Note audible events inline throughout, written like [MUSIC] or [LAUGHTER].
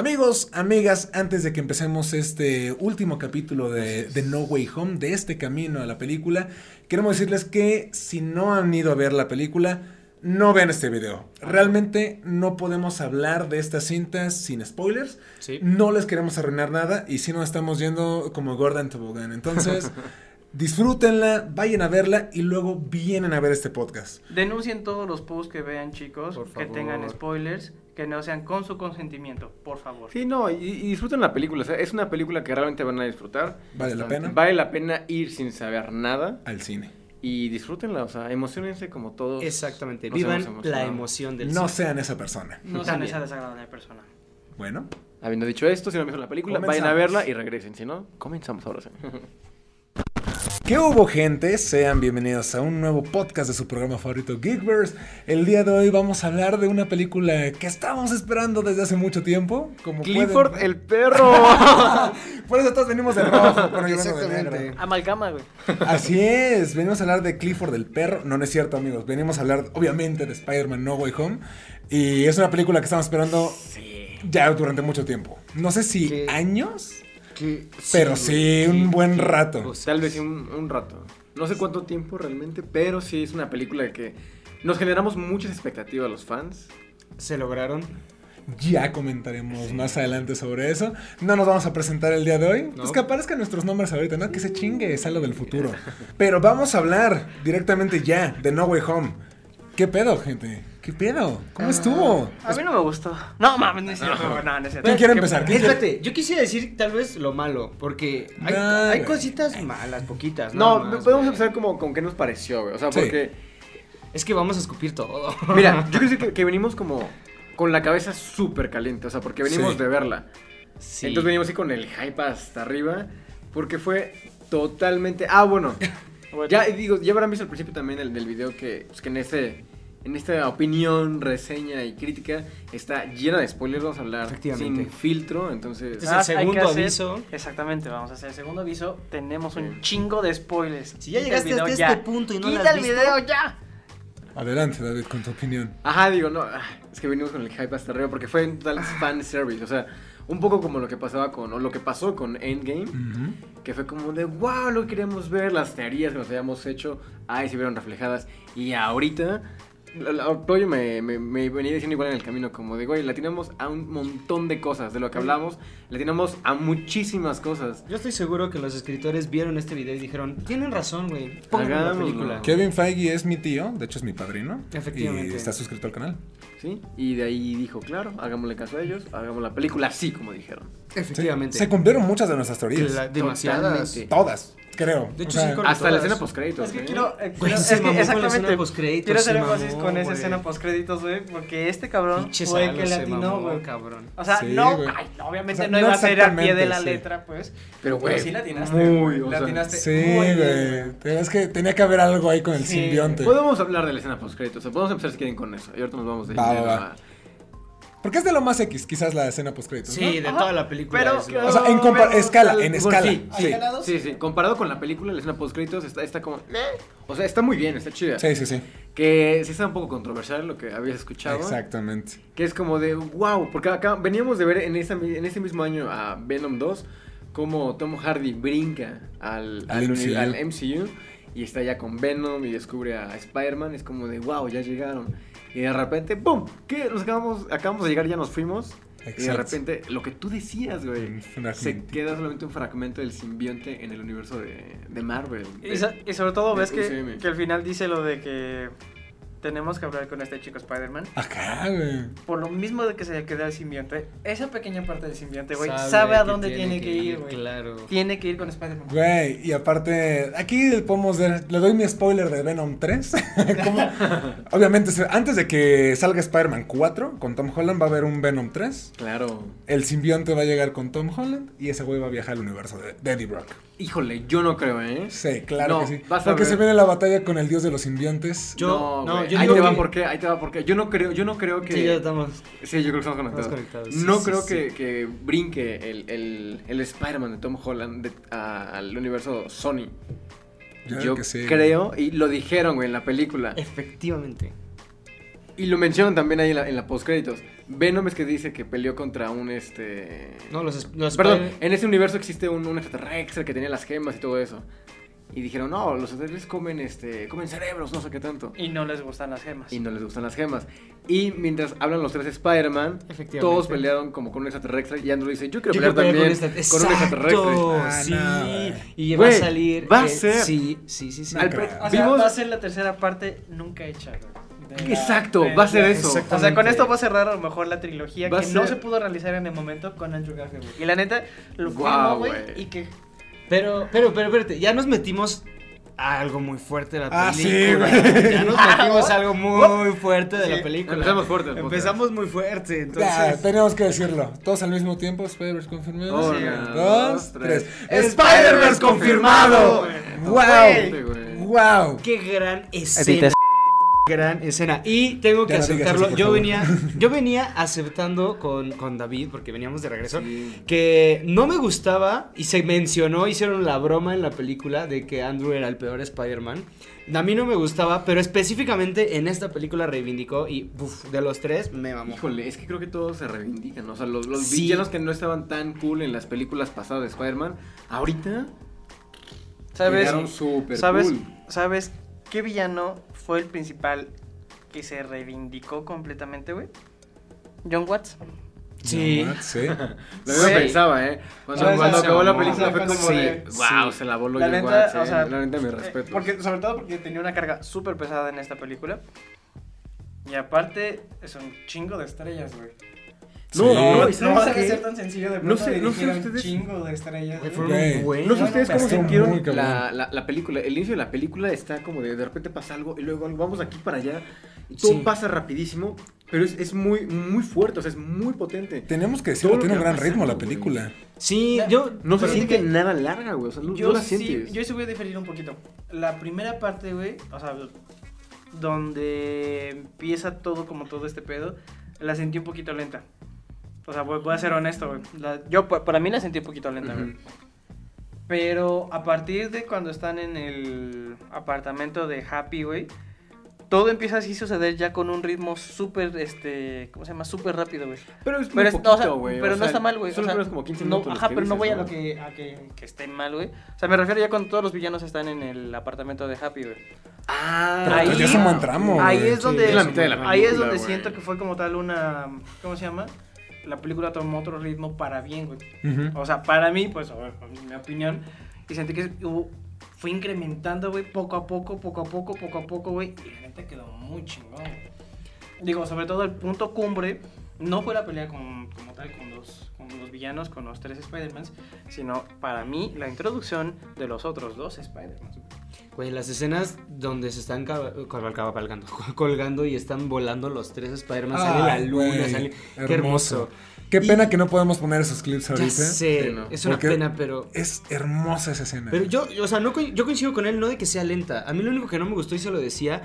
Amigos, amigas, antes de que empecemos este último capítulo de, de, No Way Home, de este camino a la película, queremos decirles que si no han ido a ver la película, no vean este video. Realmente no podemos hablar de estas cintas sin spoilers. Sí. No les queremos arruinar nada y si no estamos yendo como Gordon Tobogán. Entonces, [LAUGHS] disfrútenla, vayan a verla y luego vienen a ver este podcast. Denuncien todos los posts que vean, chicos, Por que tengan spoilers, que no sean con su consentimiento, por favor. Sí, no, y, y disfruten la película. o sea, es una película que realmente van a disfrutar. ¿Vale la pena? Vale la pena ir sin saber nada Al cine. y disfrútenla. O sea, emocionense como todos. Exactamente, nos vivan la emoción del No cine. sean esa persona. No sean esa desagradable persona. Bueno, Habiendo dicho esto, si no han visto la película, vayan a verla y regresen. Si no, comenzamos ahora sí. [LAUGHS] ¿Qué hubo gente? Sean bienvenidos a un nuevo podcast de su programa favorito Geekverse. El día de hoy vamos a hablar de una película que estábamos esperando desde hace mucho tiempo. Como Clifford pueden- el perro. [LAUGHS] Por eso todos venimos de rojo, pero yo vengo de Exactamente. negro. Amalgama, güey. Así es, venimos a hablar de Clifford el perro. No, no es cierto, amigos. Venimos a hablar, obviamente, de Spider-Man No Way Home. Y es una película que estamos esperando ya durante mucho tiempo. No sé si años, Que- pero sí, un buen rato. sea, Tal vez sí un, un rato. No sé cuánto tiempo realmente, pero sí es una película que nos generamos muchas expectativas los fans. Se lograron. Ya comentaremos más adelante sobre eso. No nos vamos a presentar el día de hoy. No. Pues que aparezcan nuestros nombres ahorita, ¿no? Que se chingue, es algo del futuro. [LAUGHS] Pero vamos a hablar directamente ya de No Way Home. ¿Qué pedo, gente? ¿Qué pedo? ¿Cómo Ah. estuvo? A mí no me gustó. No, mames, no es cierto, no, no es cierto. ¿Quién quiere Qué- empezar? ¿Quién quiere- Espérate, yo quisiera decir tal vez lo malo, porque hay, Nah, hay güey. cositas malas, poquitas. No, más, podemos güey. empezar como con qué nos pareció, güey. O sea, Sí. porque, Es que vamos a escupir todo. [LAUGHS] mira, yo quiero decir [LAUGHS] que, que venimos como con la cabeza súper caliente. O sea, porque venimos Sí. de verla. Sí. Entonces venimos así con el hype hasta arriba. Porque fue totalmente. Ah, bueno. Bueno, [LAUGHS] Ya digo, ya habrán visto al principio también el del video que, pues, que en este. En esta opinión, reseña y crítica está llena de spoilers, vamos a hablar sin filtro, entonces... Este es el segundo hacer- aviso. Exactamente, vamos a hacer el segundo aviso. Tenemos un Sí. chingo de spoilers. Si ya Quita llegaste hasta ya. este punto y no lo Quita has el visto. video ya. Adelante, David, con tu opinión. Ajá, digo, no, ah, es que venimos con el hype hasta arriba porque fue en total fan service, o sea, un poco como lo que pasaba con, o lo que pasó con Endgame, que fue como de, wow, lo queríamos ver, las teorías que nos habíamos hecho, ahí se vieron reflejadas, y ahorita, Toyo me, me, me venía diciendo igual en el camino, como de, güey, la tenemos a un montón de cosas, de lo que hablamos, la tenemos a muchísimas cosas. Yo estoy seguro que los escritores vieron este video y dijeron, tienen razón, güey. La Hagámoslo. película. Kevin Feige es mi tío, de hecho es mi padrino. Efectivamente. Y está suscrito al canal. ¿Sí? Y de ahí dijo, claro, hagámosle caso a ellos, hagamos la película así como dijeron. Sí, Efectivamente. Se cumplieron muchas de nuestras teorías. La- demasiadas. Totalmente. Todas, creo. De hecho, O sea, sí, Hasta la escena postcréditos. Es que quiero, eh, Güey, es que la exactamente. Quiero hacer énfasis con esa escena postcréditos, güey, porque este cabrón Pinche fue que se latinó, mamó, güey. cabrón. O sea, Sí, no, ay, no, obviamente O sea, no no iba a ser al pie de la sí. letra, pues. Pero, güey, sí latinaste. muy, güey, o sea, latinaste Sí, muy bien, güey. Pero Es que tenía que haber algo ahí con el simbionte. Podemos hablar de la escena postcréditos, o sea, podemos empezar si quieren con eso. Y ahorita nos vamos de Porque es de lo más X, quizás la escena postcréditos. Sí, ¿no? de Ajá. toda la película. Pero- es lo- O sea, en Pero- escala, en escala. Sí, Sí, sí, sí, sí. Comparado con la película, la escena postcréditos está, está como... "Eh". O sea, está muy bien, está chida. sí, sí. sí. Que sí está un poco controversial lo que habías escuchado. Exactamente. Que es como de, wow, porque acá veníamos de ver en, esa, en ese mismo año a Venom 2, como Tom Hardy brinca al, Al MCU. al MCU y está ya con Venom y descubre a Spider-Man. Es como de, wow, ya llegaron. Y de repente, ¡pum! ¿Qué? Nos acabamos, acabamos de llegar, ya nos fuimos. Y de repente, lo que tú decías, güey, se queda solamente un fragmento del simbionte en el universo de, de Marvel. Y, so- y sobre todo ves que, que al final dice lo de que tenemos que hablar con este chico Spider-Man. Acá, güey. Por lo mismo de que se le queda el simbionte, esa pequeña parte del simbionte, güey, sabe, Sabe a dónde tiene, que ir, güey. Claro. Tiene que ir con Spider-Man. Güey, y aparte, aquí podemos ver, le doy mi spoiler de Venom 3. [LAUGHS] Como, [LAUGHS] obviamente, antes de que salga Spider-Man 4 con Tom Holland, va a haber un Venom 3. Claro. El simbionte va a llegar con Tom Holland y ese güey va a viajar al universo de, de Eddie Brock. Híjole, yo no creo, ¿eh? Sí, claro No, que sí. vas a Porque ver. se viene la batalla con el dios de los simbiontes. Yo- no, no, güey, yo ahí digo te va que- por qué, ahí te va por qué. Yo no creo, yo no creo que... Sí, ya estamos. Sí, yo creo que estamos conectados. Estamos conectados, sí, no sí, creo sí. Que, que brinque el, el, el Spider-Man de Tom Holland de- a- al universo Sony. Yo Yo, creo que sí. creo, y lo dijeron, güey, en la película. Efectivamente. Y lo mencionan también ahí en la, en la postcréditos. Venom es que dice que peleó contra un este. No, los, los Perdón, en ese universo existe un, un extraterrestre que tenía las gemas y todo eso. Y dijeron, no, los extraterrestres comen este. comen cerebros, no sé qué tanto. Y no les gustan las gemas. Y no les gustan las gemas. Y mientras hablan los tres Spider-Man, todos pelearon como con un extraterrestre. Y Andrew dice, yo quiero Yo pelear también con esta- con un extraterrestre. Exacto, Ah, sí. no, y va Güey, a salir. va a eh, ser- Sí, sí, sí. sí. Pre- O sea, vimos- va a ser la tercera parte nunca hecha, la- Exacto, de- va a ser eso. O sea, con esto va a cerrar a lo mejor la trilogía Va que no se pudo realizar en el momento con Andrew Garfield. Y la neta, lo firmo, güey. güey. Y que Pero, pero, pero, espérate, ya nos metimos a algo muy fuerte de la Ah, sí, película. güey. ya nos metimos a algo muy fuerte de Sí, la película. empezamos fuerte. Empezamos muy fuerte, Ya, entonces. tenemos que decirlo. Todos al mismo tiempo, Spider-Verse confirmado. Una, dos, dos, tres. tres. Spider-Verse confirmado. Wow. Sí. Wow. Qué gran escena. Gran escena. Y tengo que Ya aceptarlo. eso, yo venía, yo [LAUGHS] venía aceptando con, con David, porque veníamos de regreso, Sí. que no me gustaba y se mencionó, hicieron la broma en la película de que Andrew era el peor Spider-Man. A mí no me gustaba, pero específicamente en esta película reivindicó y uf, de los tres me mamó. Híjole, es que creo que todos se reivindican. O sea, los, los Sí. villanos que no estaban tan cool en las películas pasadas de Spider-Man, ahorita ¿Sabes? quedaron súper ¿Sabes? cool. ¿Sabes qué villano fue el principal que se reivindicó completamente, güey? John Watts. Sí. [LAUGHS] No, sí. Lo mismo Güey. pensaba, ¿eh? Cuando, ¿Sabes? cuando acabó la película fue como de, wow, sí. se la voló La John neta, Watts, o eh. sea, La neta, mi eh, respeto. Porque, sobre todo porque tenía una carga súper pesada en esta película. Y aparte, es un chingo de estrellas, güey. No, Sí. no, No, ¿y sabes no qué? ser tan sencillo de No sé- no sé ustedes- chingo de estrellas. Güey, güey. fueron Güey. buenos. No sé ustedes cómo sintieron la, la, la película. El inicio de la película está como de de repente pasa algo y luego vamos de aquí para allá. Y todo Sí. pasa rapidísimo, pero es, es muy, muy fuerte, o sea, es muy potente. Tenemos que decirlo, Todo tiene que un gran ritmo la película. Sí, Ya. yo. No se siente que- nada larga, güey. O sea, no, Yo no la sí, sientes. yo sí voy a diferir un poquito. La primera parte, güey, o sea, donde empieza todo como todo este pedo, la sentí un poquito lenta. O sea, voy, voy a ser honesto, güey. La- Yo, pa- para mí la sentí un poquito lenta, güey. Ujú. Pero a partir de cuando están en el apartamento de Happy, güey, todo empieza así a suceder ya con un ritmo súper, este, ¿cómo se llama? Súper rápido, güey. Pero es muy Pero, es- poquito, o sea, güey. o pero no sea, está mal, güey. Son o sea, como 15 no, minutos. los Ajá, pero no voy a lo que, a que, que esté mal, güey. O sea, me refiero ya cuando todos los villanos están en el apartamento de Happy, güey. Ah, Pero Ahí- ya es un buen tramo. Ahí es donde, Es la mitad de la ahí es película, donde güey. siento que fue como tal una, ¿cómo se llama? La película tomó otro ritmo para bien, güey. O sea, para mí, pues, a ver, en mi opinión, y sentí que hubo- fue incrementando, güey, poco a poco, poco a poco, poco a poco, güey, y la neta quedó muy chingón. güey. Digo, sobre todo el punto cumbre, no fue la pelea con, como tal con los, con los villanos, con los tres Spider-Mans, sino para mí la introducción de los otros dos Spider-Mans. Güey. Las escenas donde se están cab- cabalgando, [LAUGHS] colgando y están volando los tres Spider-Man, sale la luna, güey, sale... Qué hermoso. Qué Y- pena que no podemos poner esos clips Ya ahorita. sé, Sí, ¿no? es una pena, pero... Es hermosa esa escena. Pero yo, o sea, no, yo coincido con él, no de que sea lenta. A mí lo único que no me gustó y se lo decía,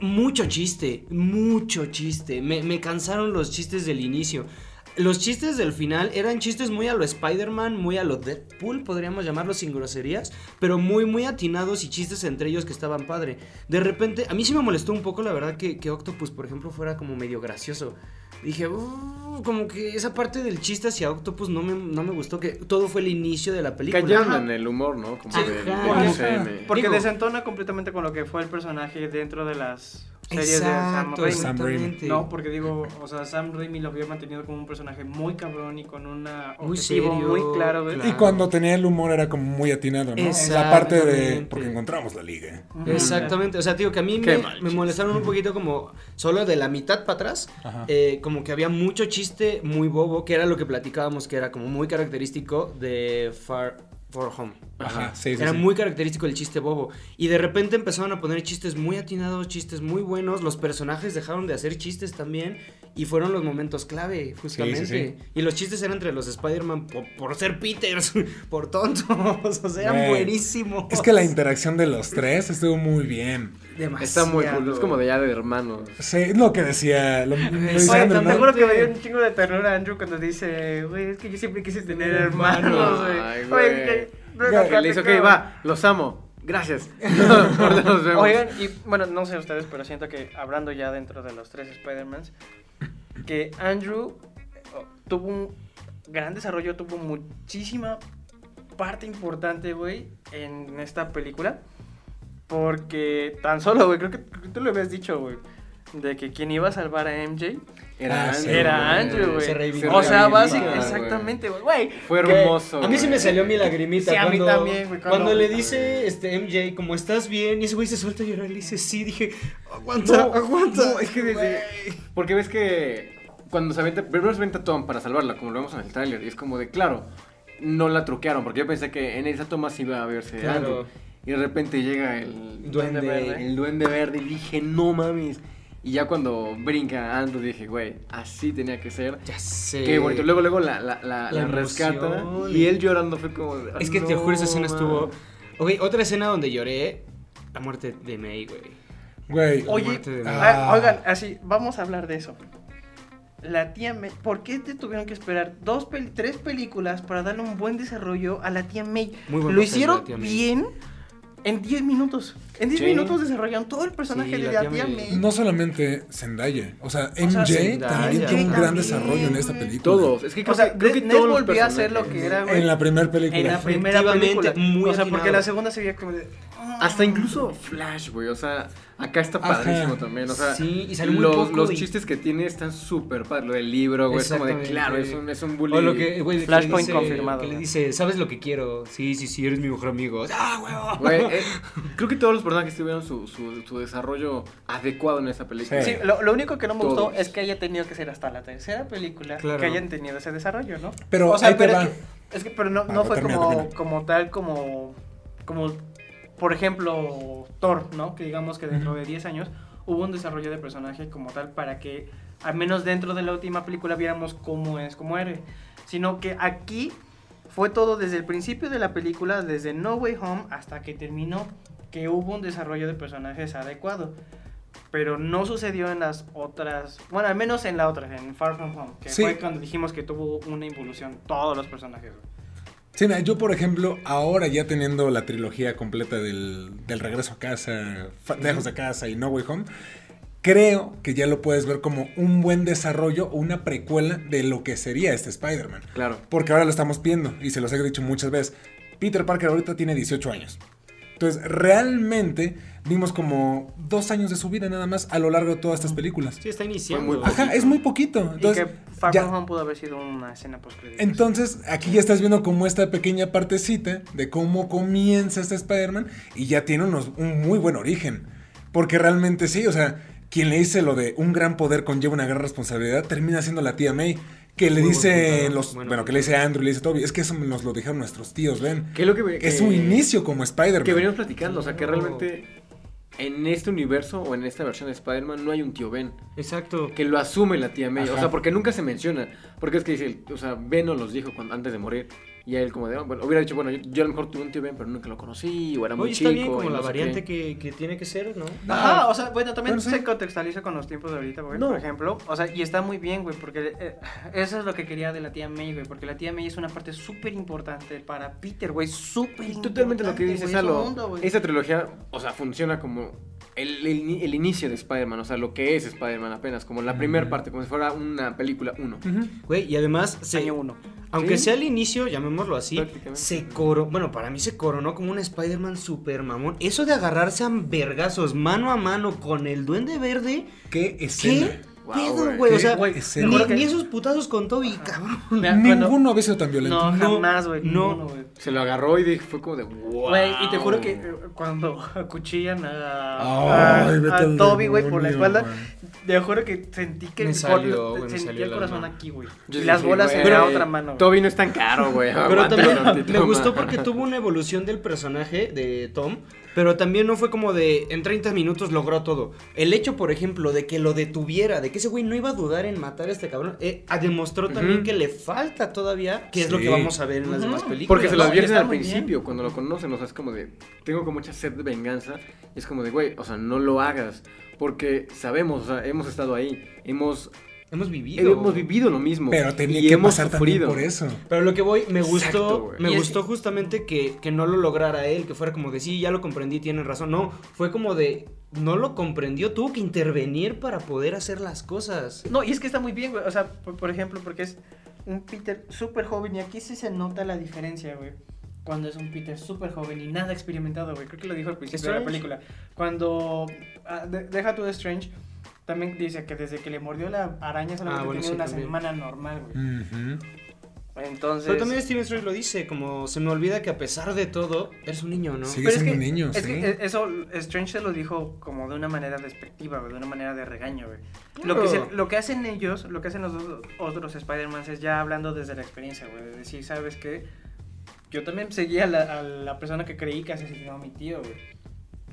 mucho chiste, mucho chiste. Me, me cansaron los chistes del inicio. Los chistes del final eran chistes muy a lo Spider-Man, muy a lo Deadpool, podríamos llamarlo sin groserías, pero muy, muy atinados y chistes entre ellos que estaban padre. De repente, a mí sí me molestó un poco, la verdad, que, que Octopus, por ejemplo, fuera como medio gracioso. Dije, "Uh", como que esa parte del chiste hacia Octopus no me, no me gustó, que todo fue el inicio de la película. Callando en el humor, ¿no? Como Ajá. del Porque- UCM. Porque Digo- desentona completamente con lo que fue el personaje dentro de las series de Sam Exacto, Raimi. Sam Raimi. exactamente. No, porque digo, o sea, Sam Raimi lo había mantenido como un personaje muy cabrón y con un Muy objetivo serio, muy claro, güey. Y cuando tenía el humor era como muy atinado, ¿no? La parte de. Porque encontramos la liga. Exactamente, o sea, digo que a mí me, mal me molestaron un poquito como solo de la mitad para atrás, Ajá. eh, como que había mucho chiste muy bobo, que era lo que platicábamos, que era como muy característico de Far For Home. Ajá, sí, sí, Era sí. muy característico el chiste bobo. Y de repente empezaron a poner chistes muy atinados, chistes muy buenos. Los personajes dejaron de hacer chistes también. Y fueron los momentos clave, justamente. Y los chistes eran entre los Spider-Man por, por ser Peters, [LAUGHS] por tontos. [LAUGHS] O sea, eran buenísimos. Es que la interacción de los tres estuvo muy bien. Está muy cool, es como de ya de hermanos. Sí, es lo que decía. Lo, lo Oye, te juro que me dio un chingo de ternura Andrew cuando dice, güey, es que yo siempre quise tener hermanos, güey. Ay, Oye, le hizo, ok, va, los amo. Gracias. [LAUGHS] [LAUGHS] Nos vemos. Oigan, y bueno, no sé ustedes, pero siento que hablando ya dentro de los tres Spider-Mans, que Andrew eh, tuvo un gran desarrollo, tuvo muchísima parte importante, güey, en esta película. Porque tan solo, güey, creo que, creo que tú lo habías dicho, güey, de que quien iba a salvar a MJ Ah, sí, era Andrew, güey. Se reivindicó. O sea, Se básicamente, exactamente, güey. Fue hermoso. A mí sí me salió mi lagrimita Sí, a mí cuando, también, güey, cuando- cuando le dice este MJ, como estás bien, y ese güey se suelta a llorar y le dice sí, dije, aguanta, No, aguanta. no, es que desde- Porque ves que cuando se avienta, primero se avienta Tom para salvarla, como lo vemos en el tráiler, y es como de, claro, no la truquearon, porque yo pensé que en esa toma sí iba a verse Claro. Andrew. Y de repente llega el Duende verde. el duende verde y dije, no mames. Y ya cuando brinca Andrew dije, güey, así tenía que ser. Ya sé. Qué bonito. Luego, luego la, la, la, La la rescata y él llorando fue como... de, Es que te "No, juro, esa escena estuvo... mames". Ok, otra escena donde lloré, la muerte de May, güey. Güey. Oye, muerte de May. ah, Ah. oigan, así, vamos a hablar de eso. La tía May, ¿por qué te tuvieron que esperar dos, tres películas para darle un buen desarrollo a la tía May? Muy buen Lo hicieron la tía May. En 10 minutos. En 10 Sí. minutos desarrollaron todo el personaje Sí, de la tía May. No solamente Zendaya, o sea, MJ sea, Zendaya. también tiene un gran desarrollo en esta película. Todos. Es que creo O sea, que, creo que Ned volvió a hacer lo que era, güey. En la primera película. En la primera película. muy o sea, porque la segunda se veía como de. ah. Hasta incluso Flash, güey. O sea, acá está Ajá. padrísimo también. O sea, Sí, y sale muy los, poco los y- chistes que tiene están súper padres. Lo del libro, güey. Es como de, claro, es un, es un bully. O lo que, güey, Flashpoint dice- confirmado, Que le dice, ¿sabes lo que quiero? Sí, sí, sí, eres mi mejor amigo. ¡Ah! Güey, eh, [LAUGHS] creo que todos los personajes tuvieron su, su, su desarrollo adecuado en esa película. Sí, lo, lo único que no me gustó es que haya tenido que ser hasta la tercera película Claro. que hayan tenido ese desarrollo, ¿no? Pero o sea, ahí te pero va. es que, es que- pero no, Ah, no fue termina, como, termina. como tal, como, como, por ejemplo, Thor, ¿no? Que digamos que dentro de 10 años hubo un desarrollo de personaje como tal para que, al menos dentro de la última película, viéramos cómo es como héroe. Sino que aquí fue todo desde el principio de la película, desde No Way Home hasta que terminó, que hubo un desarrollo de personajes adecuado. Pero no sucedió en las otras, bueno, al menos en la otra, en Far From Home, que Sí. fue cuando dijimos que tuvo una involución todos los personajes. Sí, mira, yo por ejemplo, ahora ya teniendo la trilogía completa del, del regreso a casa, Lejos de casa y No Way Home, creo que ya lo puedes ver como un buen desarrollo o una precuela de lo que sería este Spider-Man. Claro. Porque ahora lo estamos viendo y se los he dicho muchas veces. Peter Parker ahorita tiene 18 años. Entonces, realmente vimos como dos años de su vida nada más a lo largo de todas estas películas. Sí, está iniciando. Muy Ajá, es muy poquito. Entonces, y que Far ya- From Home pudo haber sido una escena post entonces, aquí ya estás viendo como esta pequeña partecita de cómo comienza este Spider-Man y ya tiene unos, un muy buen origen. Porque realmente sí, o sea, quien le dice lo de un gran poder conlleva una gran responsabilidad, termina siendo la tía May. Que le Muy dice los, bueno, bueno, que le dice Andrew, le dice Toby, es que eso nos lo dijeron nuestros tíos, ven. Que es lo que, Que es su inicio como Spider-Man. Que venimos platicando. O sea, que No. realmente en este universo o en esta versión de Spider-Man no hay un tío Ben. Exacto. Que lo asume la tía May. O sea, porque nunca se menciona. Porque es que dice, o sea, Ben nos los dijo cuando, antes de morir. Y él como de, "Ah, bueno, hubiera dicho, bueno, yo, yo a lo mejor tuve un tío Ben, pero nunca lo conocí. O era muy Oye, chico. está bien y como no la sé variante qué". que, que tiene que ser, ¿no? Ajá, o sea, bueno, también se contextualiza con los tiempos de ahorita, güey, No. por ejemplo. O sea, y está muy bien, güey, porque eh, eso es lo que quería de la tía May, güey, porque la tía May es una parte súper importante para Peter, güey, súper totalmente lo que dice güey, es un Salo. Esa trilogía, o sea, funciona como el, el- el inicio de Spider-Man. O sea, lo que es Spider-Man apenas. Como la primera parte, como si fuera una película uno. Ujú. Güey, y además, se- Año uno. aunque Sí. sea el inicio, llamémoslo así, Prácticamente. se coronó, bueno, para mí se coronó como un Spider-Man super mamón. Eso de agarrarse a vergazos mano a mano con el Duende Verde, ¿Qué escena? ¿qué Wow, pedo, güey. O ¿Qué sea, ni, Seguro que- ni esos putazos con Toby, cabrón. Mira, cuando- Ninguno había sido tan violento. No, No, jamás, güey, no. ninguno, güey. Se lo agarró y dije, fue como de, wow. Güey, y te juro que eh, cuando [LAUGHS] acuchillan a, Ay, a- Toby, güey, por la espalda, te juro que sentí que Me el salió, me sentí salió el el corazón aquí, güey. Y las bolas en la otra mano. Toby no es tan caro, güey. Pero también me gustó porque tuvo una evolución del personaje de Tom, pero también no fue como de en 30 minutos logró todo. El hecho, por ejemplo, de que lo detuviera, de que ese güey no iba a dudar en matar a este cabrón, eh, demostró también que le falta todavía, que es lo que vamos a ver en las demás películas. Porque se advierten está al bien. principio, cuando lo conocen, o sea, es como de, tengo como mucha sed de venganza, y es como de, güey, o sea, no lo hagas, porque sabemos, o sea, hemos estado ahí, hemos Hemos vivido. hemos vivido lo mismo. Pero tenía y que hemos pasar sufrido. por eso. Pero lo que voy, me Exacto, gustó, güey. me Y es gustó justamente que, que no lo lograra él, que fuera como de sí, ya lo comprendí, tienen razón. No, fue como de no lo comprendió, tuvo que intervenir para poder hacer las cosas. No, y es que está muy bien, güey. O sea, por, por ejemplo, porque es un Peter súper joven y aquí sí se nota la diferencia, güey. Cuando es un Peter súper joven y nada experimentado, güey. Creo que lo dijo al principio de la Strange. película. Cuando ah, de- deja tu Strange, también dice que desde que le mordió la araña solamente Ah, bueno, tenía sí, una también. semana normal, güey. Entonces... Pero también Steven Strange lo dice, como se me olvida que a pesar de todo, eres un niño, ¿no? Sigue Pero es siendo que- un niño, Es sí. que eso, Strange se lo dijo como de una manera despectiva, güey, de una manera de regaño, güey. Lo, que se- lo que hacen ellos, lo que hacen los dos- otros Spider-Man es ya hablando desde la experiencia, güey, de decir, ¿sabes qué? Yo también seguía a la, a la persona que creí que asesinó a mi tío, güey.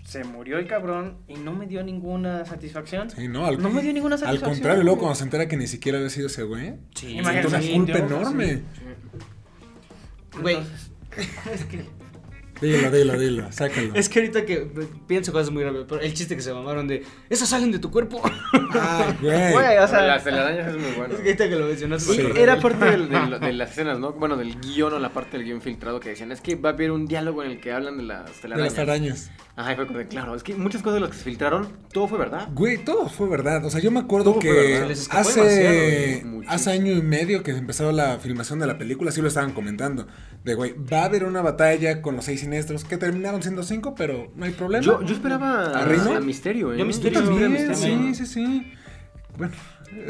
Se murió el cabrón y no me dio ninguna satisfacción. Sí, no, al, No me dio ninguna al satisfacción. contrario, luego cuando se entera que ni siquiera había sido ese güey, Sí, una culpa enorme. Güey. [LAUGHS] Es que... Dilo, dilo, dilo, sácalo. Es que ahorita que pienso cosas muy graves, pero el chiste que se mamaron de, esas salen de tu cuerpo. Ay, [LAUGHS] güey. Güey, o sea, las telarañas es muy bueno. Es que ahorita que lo mencionaste. Sí. Era del- parte del- [LAUGHS] del- de las escenas, ¿no? Bueno, del guion o la parte del guion filtrado que decían, es que va a haber un diálogo en el que hablan de las De telarañas. las arañas. Ajá, y fue como de, claro, es que muchas cosas de las que se filtraron, todo fue verdad. Güey, todo fue verdad. O sea, yo me acuerdo Todo que hace, hace año y medio que empezó la filmación de la película, sí lo estaban comentando. De, güey, va a haber una batalla con los seis siniestros que terminaron siendo cinco, pero no hay problema. Yo, yo esperaba ¿A a, Rino? a Misterio, ¿eh? Yo a Misterio Yo también, Misterio. sí, sí, sí. Bueno,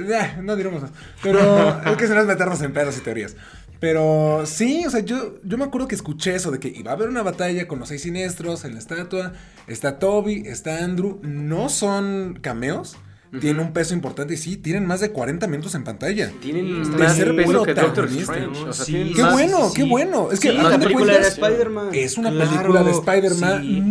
ya, no diremos más. Pero [LAUGHS] es que se nos meternos en pedos y teorías. Pero sí, o sea, yo, yo me acuerdo que escuché eso de que iba a haber una batalla con los seis siniestros en la estatua. Está Toby, está Andrew. No son cameos. Tienen un peso importante y sí, tienen más de 40 minutos en pantalla. Tienen De más ser peso que Doctor. Strange. O sea, Sí, tienen ¡Qué más- bueno, sí, qué bueno! Es que Sí, a la fin de película cuentas, Spider-Man. es una Claro, película de Spider-Man, sí.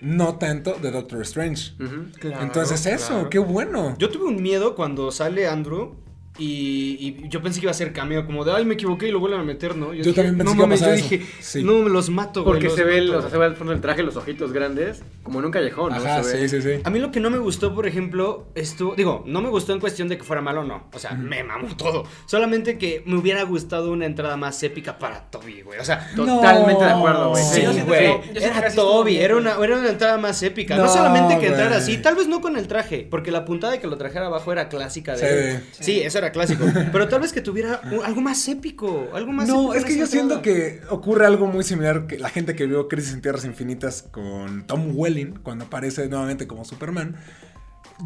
mm, no tanto de Doctor Strange. Ujú. Claro, Entonces eso, claro. qué bueno. Yo tuve un miedo cuando sale Andrew y, y yo pensé que iba a ser cameo, como de, ay, me equivoqué y lo vuelven a meter, ¿no? Yo dije, también pensé no que iba a mames, pasar yo eso. dije, Sí. no, me los mato, güey, Porque los se ve, el, mato". o sea, se ve al fondo del traje los ojitos grandes, como en un callejón, ¿no? Ajá, Se ve- sí, sí, sí. A mí lo que no me gustó, por ejemplo, estuvo, digo, no me gustó en cuestión de que fuera malo o no, o sea, me mamó todo, solamente que me hubiera gustado una entrada más épica para Toby, güey, o sea, Totalmente No. de acuerdo, güey. Sí, yo güey. yo Era Toby, era una, era una entrada más épica. No, No, solamente que entrara así, tal vez no con el traje, porque la puntada de que lo trajera abajo era clásica de Sí. él. Sí, eso era clásico. Pero tal vez que tuviera un- algo más épico, algo más No, épico es que yo siento que ocurre algo muy similar que la gente que vio Crisis en Tierras Infinitas con Tom Welling cuando aparece nuevamente como Superman.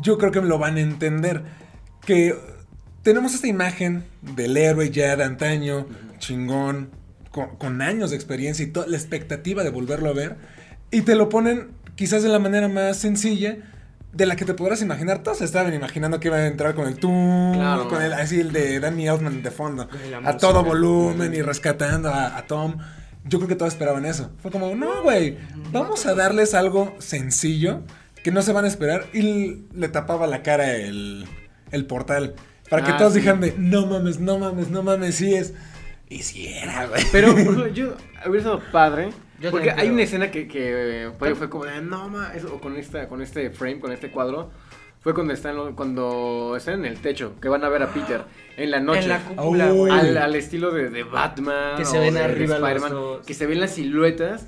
Yo creo que me lo van a entender. Que tenemos esta imagen del héroe ya de antaño, chingón, con, con años de experiencia y toda la expectativa de volverlo a ver. Y te lo ponen quizás de la manera más sencilla. De la que te podrás imaginar, todos estaban imaginando que iba a entrar con el tum, Claro. con el así el de Danny Elfman de fondo, a todo volumen y rescatando a, a Tom. Yo creo que todos esperaban eso. Fue como, no, güey, vamos a darles algo sencillo que no se van a esperar. Y le tapaba la cara el, el portal. Para que Ah, todos sí. dijeran de, no mames, no mames, no mames, sí es. Y sí era, güey. Pero [LAUGHS] yo hubiera sido padre. Yo porque hay creo. una escena que, que eh, fue, fue como de no ma, eso, o con esta, con este frame, con este cuadro. Fue cuando están cuando están en el techo, que van a ver a Peter en la noche. En la cúpula, Oh. al, al estilo de, de Batman. Que se ven arriba Spider-Man. Que se ven las siluetas.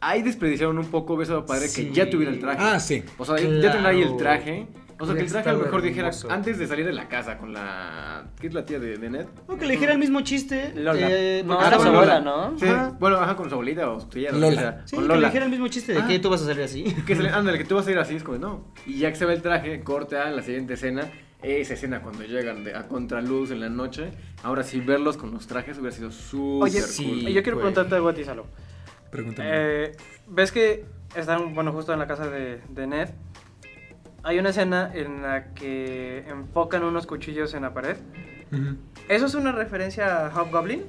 Ahí desperdiciaron un poco, sido padre Sí. que ya tuviera el traje. Ah, sí. O sea, ya tendrá ahí el Claro. traje. O sea, que el traje a lo mejor dijera hermoso. antes de salir de la casa con la. ¿Qué es la tía de, de Ned? No, que le dijera el mismo chiste. Lola. eh, No, era su abuela, ¿no? Sí. Ajá. Bueno, ajá, con su abuelita o su tía. Lola. sea, Sí, con que le dijera el mismo chiste de Ah. que tú vas a salir así. Que se le, [LAUGHS] ándale, que tú vas a ir así, es como, no. Y ya que se ve el traje, corta a la siguiente escena. Esa escena cuando llegan de- a contraluz en la noche. Ahora sí, verlos con los trajes hubiera sido súper Oye, cool. sí. Y yo quiero güey. preguntarte algo a ti, Salo. Pregúntame. Eh, ¿Ves que están, bueno, justo en la casa de, de Ned? Hay una escena en la que enfocan unos cuchillos en la pared. ¿Eso es una referencia a Hobgoblin?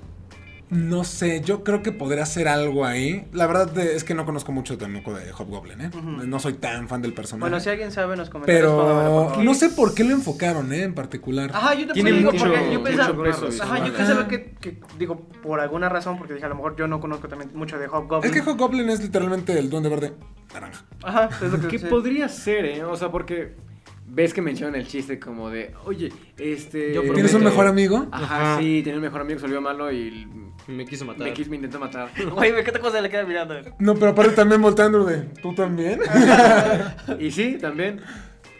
No sé, yo creo que podría hacer algo ahí. La verdad de- es que no conozco mucho tampoco de Hobgoblin, ¿eh? No soy tan fan del personaje. Bueno, si alguien sabe en los comentarios, pero no sé por qué lo enfocaron, ¿eh? En particular. Ajá, yo Tiene tampoco digo mucho- porque yo mucho pensaba, peso ajá, yo visual. pensaba Ajá. que, que, digo, por alguna razón, porque dije, a lo mejor yo no conozco también mucho de Hobgoblin. Es que Hobgoblin es literalmente el duende verde naranja. Ajá, es lo que [LAUGHS] podría ser, ¿eh? O sea, porque ves que mencionan el chiste como de, oye, este... Yo ¿Tienes un mejor amigo? Ajá, Ajá. sí, tenía un mejor amigo que se volvió malo y Me quiso matar. me, quiso, me intentó matar. [LAUGHS] Güey, me encanta cómo se le queda mirando. No, pero aparte también volteando de, ¿tú también? [LAUGHS] y sí, también.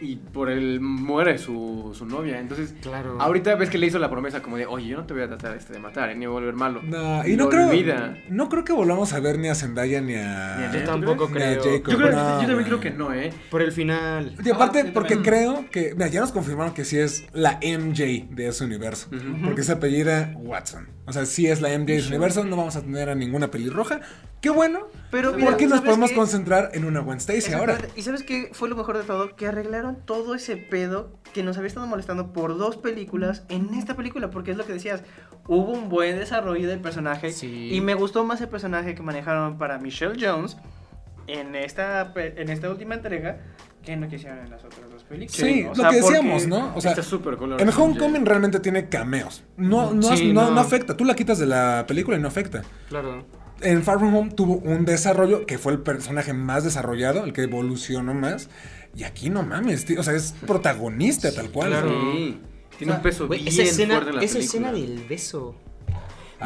Y por él muere su, su novia. Entonces, Claro. ahorita ves que le hizo la promesa como de, oye, yo no te voy a tratar este de matar, eh, ni a volver malo. No, y no creo, olvida. no creo que volvamos a ver ni a Zendaya ni Ni a... a Yo ¿Tú tampoco creo. Ni a Jacob. Yo, creo- No, yo también creo que no, ¿eh? Por el final. Y aparte, Ah, porque creo que, mira, ya nos confirmaron que sí es la MJ de ese universo. Ujú. Porque se apellida Watson. O sea, sí es la MJ de ese universo, no vamos a tener a ninguna pelirroja. Qué bueno, Pero mira, porque nos ¿sabes podemos qué? concentrar en una Gwen Stacy ahora. ¿Y sabes qué fue lo mejor de todo? Que arreglaron todo ese pedo que nos había estado molestando por dos películas en esta película, porque es lo que decías, hubo un buen desarrollo del personaje Sí. y me gustó más el personaje que manejaron para Michelle Jones en esta, en esta última entrega que no que hicieron en las otras dos películas. Sí, O lo sea, que decíamos, ¿no? O sea, Está súper cool. en Homecoming realmente tiene cameos. No, no, Sí, no, no. no afecta. Tú la quitas de la película y no afecta. Claro. En Far From Home tuvo un desarrollo que fue el personaje más desarrollado, el que evolucionó más. Y aquí no mames, tío, o sea, es protagonista tal cual. claro. Sí, tiene O sea, un peso bien esa escena, fuerte en la esa escena película. del beso.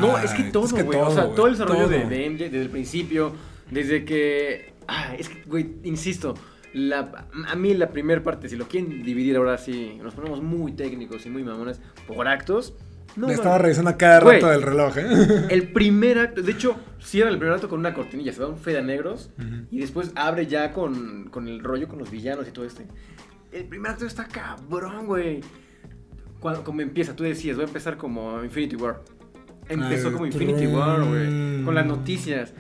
No, Ay, es que todo, güey. o sea, todo el desarrollo de, de MJ desde el principio, desde que. Ah, es que, güey, insisto. La, a mí la primera parte, si lo quieren dividir ahora sí, nos ponemos muy técnicos y muy mamones por actos. No, Le estaba revisando a cada Güey. rato del reloj, ¿eh? [LAUGHS] El primer acto, de hecho, cierra el primer acto con una cortinilla, se da un fade a negros y después abre ya con, con el rollo con los villanos y todo este. El primer acto está cabrón, güey. Cuando como empieza, tú decías, va a empezar como Infinity War. Empezó Ay, como Infinity. War, güey. Con las noticias.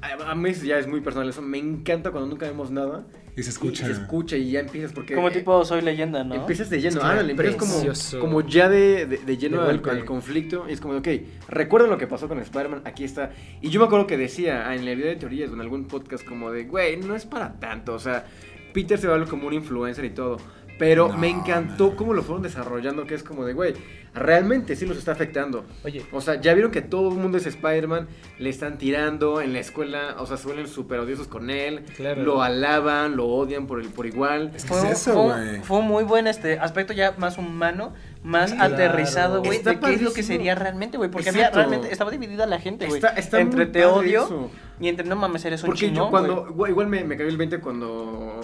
A, a mí ya es muy personal eso. Me encanta cuando nunca vemos nada. Y se escucha. Y se escucha y ya empiezas porque... Como eh, tipo Soy Leyenda, ¿no? Empiezas de lleno, Es que ándale, era empiezas como, como ya de, de, de lleno De al, conflicto. Y es como, de, ok, recuerden lo que pasó con Spider-Man, aquí está. Y yo me acuerdo que decía ah, en la vida de teorías o en algún podcast como de, güey, no es para tanto. O sea, Peter se va a ver como un influencer y todo. Pero No, me encantó man. cómo lo fueron desarrollando, que es como de, güey, realmente sí los está afectando. Oye, O sea, ya vieron que todo el mundo es Spider-Man, le están tirando en la escuela, o sea, se vuelven súper odiosos con él, Claro. lo alaban, lo odian por, el, por igual. Es que Fue, es eso, fue- güey. fue un muy buen este aspecto ya más humano, más aterrizado, güey, Está de qué es lo que sería realmente, güey, porque había realmente estaba dividida la gente, güey. Está, está entre te odio eso. y entre no mames eres un Porque yo cuando, güey. igual, igual me, me cayó el 20 cuando